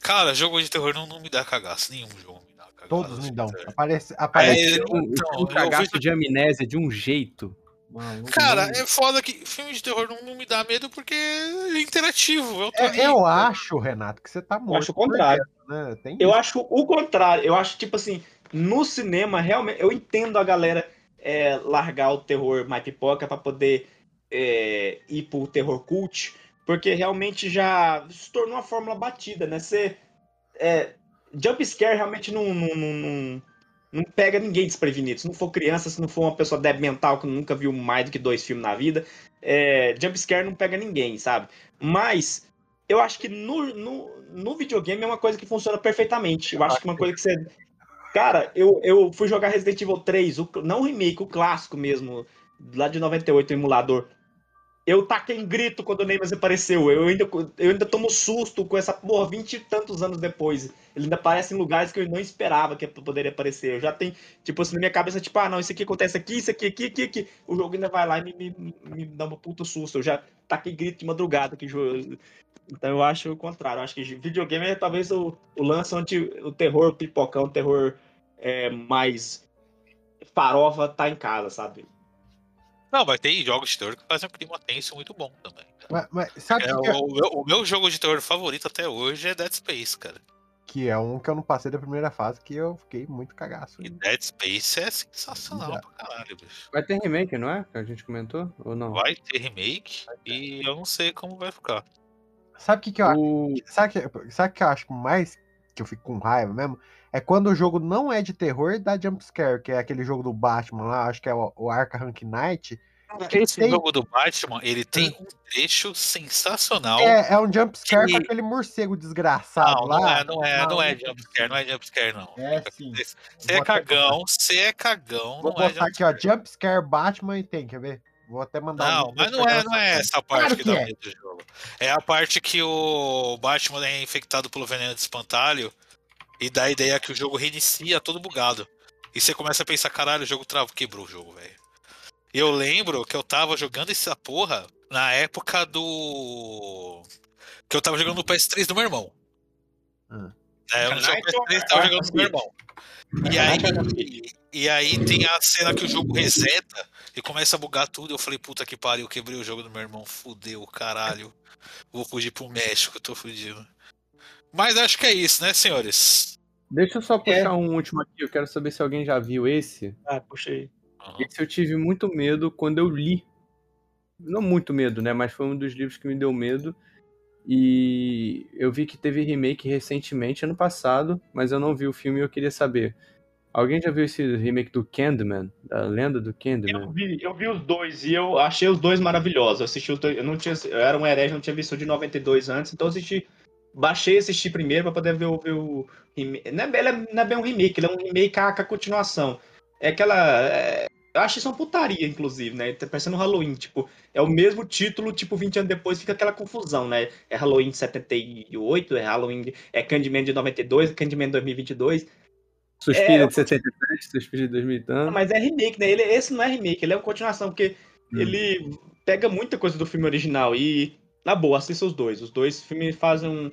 Cara, jogo de terror não, não me dá cagaço. Nenhum jogo me dá cagaço. Todos me dão. Aparece, aparece É, Um, Então, um eu cagaço vi- de amnésia de um jeito. Maluco, Cara, não- é foda que filme de terror não, não me dá medo porque é interativo. Eu. É, eu acho, Renato, que você tá morto. acho o contrário. dentro, Né? Tem Eu isso. acho o contrário. Eu acho, tipo assim, no cinema, realmente, eu entendo a galera é, largar o terror mais pipoca pra poder é, ir pro terror cult, porque realmente já se tornou uma fórmula batida, né? Você. É, jump scare realmente não, não, não, não, não pega ninguém desprevenido. Se não for criança, se não for uma pessoa débil mental que nunca viu mais do que dois filmes na vida, é, jump scare não pega ninguém, sabe? Mas eu acho que no, no, no videogame é uma coisa que funciona perfeitamente. Eu acho que é uma coisa que você. Cara, eu, eu fui jogar Resident Evil 3, o, não o remake, o clássico mesmo, lá de 98, o emulador. Eu taquei em grito quando o Neymar apareceu. Eu ainda, eu ainda tomo susto com essa porra 20 e tantos anos depois. Ele ainda aparece em lugares que eu não esperava que poderia aparecer. Eu já tenho, tipo assim, na minha cabeça, tipo, ah, não, isso aqui acontece aqui, isso aqui, aqui, aqui, aqui. O jogo ainda vai lá e me, me, me dá uma puta susto. Eu já taquei grito de madrugada que jogo. Então eu acho o contrário. Eu acho que videogame é talvez o, o lance onde o terror pipocão, o terror é, mais farofa tá em casa, sabe? Não, mas tem jogos de terror que fazem um clima tenso muito bom também. Mas, mas sabe É, que, que é, o, meu, o meu jogo de terror favorito até hoje é Dead Space, cara. que é um que eu não passei da primeira fase, que eu fiquei muito cagaço. E Dead Space é sensacional Já. pra caralho, bicho. Vai ter remake, não é? Que a gente comentou? Ou não? Vai ter remake e eu não sei como vai ficar. Sabe o que, que eu acho? O... Sabe que, sabe que eu acho mais que eu fico com raiva mesmo? É quando o jogo não é de terror e dá jumpscare, que é aquele jogo do Batman lá, acho que é o, o Arkham Knight. Esse tem- jogo do Batman, ele tem um trecho sensacional. É, é um jumpscare Que- com aquele morcego desgraçado não, lá. não é, não é, não é Maluco. jumpscare, não é jumpscare, não. É sim. Você é cagão, você é cagão, Vou não é botar aqui, ó, jumpscare. Batman e tem, quer ver? Vou até mandar um Não, link mas não é, não é essa parte Claro que, que dá é. medo do jogo. É a parte que o Batman é infectado pelo veneno de espantalho e dá a ideia que o jogo reinicia todo bugado. E você começa a pensar, caralho, o jogo trava, quebrou o jogo, velho. E eu lembro que eu tava jogando essa porra na época do. Que eu tava jogando no PS3 do meu irmão. Hum. É, eu não jogo Knight ou PS3, tava jogando com meu irmão. E aí, e aí tem a cena que o jogo reseta e começa a bugar tudo. Eu falei, puta que pariu, quebrei o jogo do meu irmão, fudeu, caralho. Vou fugir pro México, tô fudido. Mas acho que é isso, né, senhores? Deixa eu só puxar É. um último aqui. Eu quero saber se alguém já viu esse. Ah, puxei. Esse eu tive muito medo quando eu li. Não muito medo, né? Mas foi um dos livros que me deu medo. E eu vi que teve remake recentemente, ano passado, mas eu não vi o filme e eu queria saber. Alguém já viu esse remake do Candyman? Da lenda do Eu Candyman? vi, eu vi os dois e eu achei os dois maravilhosos. Eu assisti os dois, eu não tinha, eu era um herege, não tinha visto o de 92 antes, então eu assisti, baixei e assisti primeiro pra poder ver, o- ver o remake. Não é, ele é- não é bem um remake, ele é um remake com a, com a continuação. É aquela, é, eu acho isso uma putaria, inclusive, né? Tá parecendo um Halloween, tipo, é o mesmo título, tipo, 20 anos depois fica aquela confusão, né? É Halloween de 78, é Halloween, é Candyman de 92, Candyman de 2022. Suspira é, de 77, Suspira de 2000 e Ah, tanto. Mas é remake, né? Ele, esse não é remake, ele é uma continuação, porque Hum. ele pega muita coisa do filme original e, na boa, assista os dois. Os dois filmes fazem um.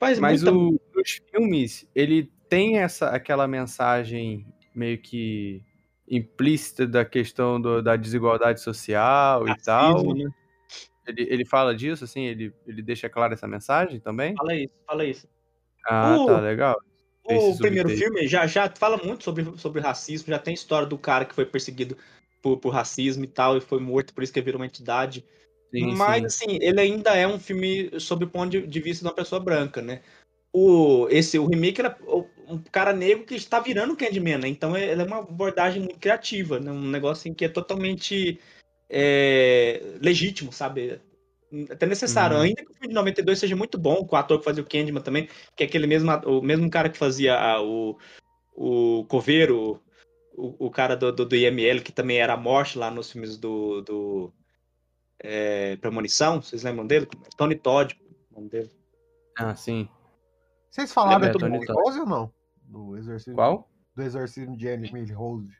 Faz Mas muita. o, os filmes, ele tem essa aquela mensagem meio que implícita da questão do- da desigualdade social e tal. racismo, né? Ele, ele fala disso, assim, ele, ele deixa clara essa mensagem também? Fala isso, fala isso. Ah, O- tá, legal. O primeiro subtexto. filme já, já fala muito sobre, sobre racismo, já tem história do cara que foi perseguido por, por racismo e tal, e foi morto, por isso que virou uma entidade. Sim, Mas, sim. assim, ele ainda é um filme sob o ponto de, de vista de uma pessoa branca, né? O, esse, o remake era um cara negro que está virando Candyman, né? Então ele é uma abordagem muito criativa, né? Um negócio assim, que é totalmente é, legítimo, sabe? Até necessário. Uhum. Ainda que o filme de 92 seja muito bom, com o ator que fazia o Candyman também, que é aquele mesmo, o mesmo cara que fazia a- o, o Coveiro, o, o cara do, do, do IML, que também era a morte lá nos filmes do, do é, Premonição, vocês lembram dele? Tony Todd, o nome dele. Ah, sim. Vocês falaram É, do Tony. Rose ou não? Do exorcismo, Qual? Do exorcismo de Emily Rose.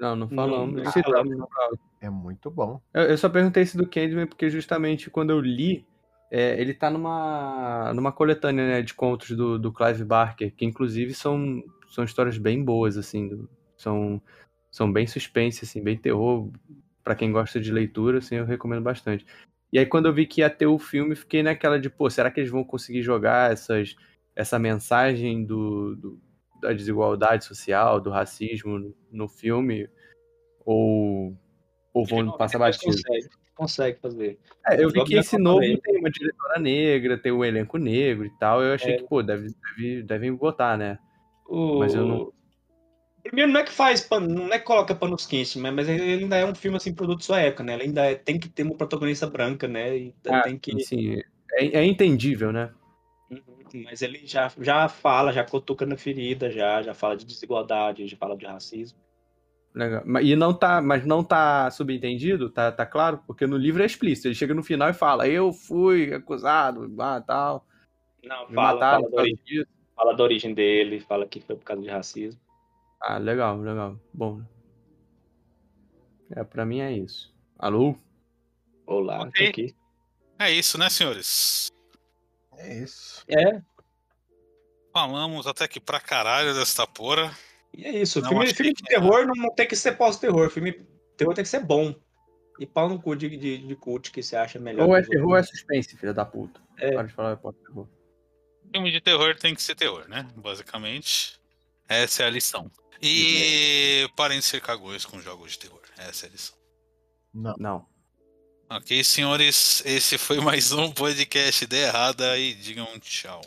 Não, não Não, falamos. não no caso. É muito bom. Eu, eu só perguntei esse do Candyman porque justamente quando eu li, é, ele tá numa, numa coletânea né, de contos do, do Clive Barker, que inclusive são, são histórias bem boas, assim, do- são, são bem suspense, assim, bem terror. Pra quem gosta de leitura, assim, eu recomendo bastante. E aí quando eu vi que ia ter o filme, fiquei naquela de, pô, será que eles vão conseguir jogar essas, essa mensagem do, do- da desigualdade social, do racismo no, no filme? Ou, ou vão passar Depois batido? Consegue, consegue fazer. É, eu vi Logo que esse novo falei. tem uma diretora negra, tem um elenco negro e tal. Eu achei É. que, pô, deve, deve, devem botar, né? O... Mas eu não- Primeiro, não é que faz, pano- não é que coloca panos quentes, mas, mas ele ainda é um filme assim, produto de sua época, né? Ele ainda é- tem que ter uma protagonista branca, né? E Ah, tem que. Sim, é, é entendível, né? Uhum, Mas ele já, já fala, já cutuca na ferida, já, já fala de desigualdade, já fala de racismo. Legal. Mas- E não tá, mas não tá subentendido, tá, tá claro? Porque no livro é explícito. Ele chega no final e fala: Eu fui acusado, ah, tal. Não, fala, mataram fala, da origem, fala da origem dele, fala que foi por causa de racismo. Ah, legal, legal. Bom. É, pra mim é isso. Alô? Olá, Ok. tô aqui. É isso, né, senhores? É isso. É, Falamos até que pra caralho desta porra. e é isso. Não, filme filme de que- terror não, tem que ser pós-terror. Filme terror tem que ser bom. E pau no cu de, de, de cult que você acha melhor. Ou é terror ou é suspense, filha da puta. É. Para de falar é terror. Filme de terror tem que ser terror, né? Basicamente. Essa é a lição. E parem de ser cagões com jogos de terror. Essa é a lição. Não. Não. Ok, senhores, esse foi mais um podcast Ideia Errada e digam tchau.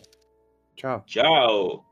Tchau. Tchau.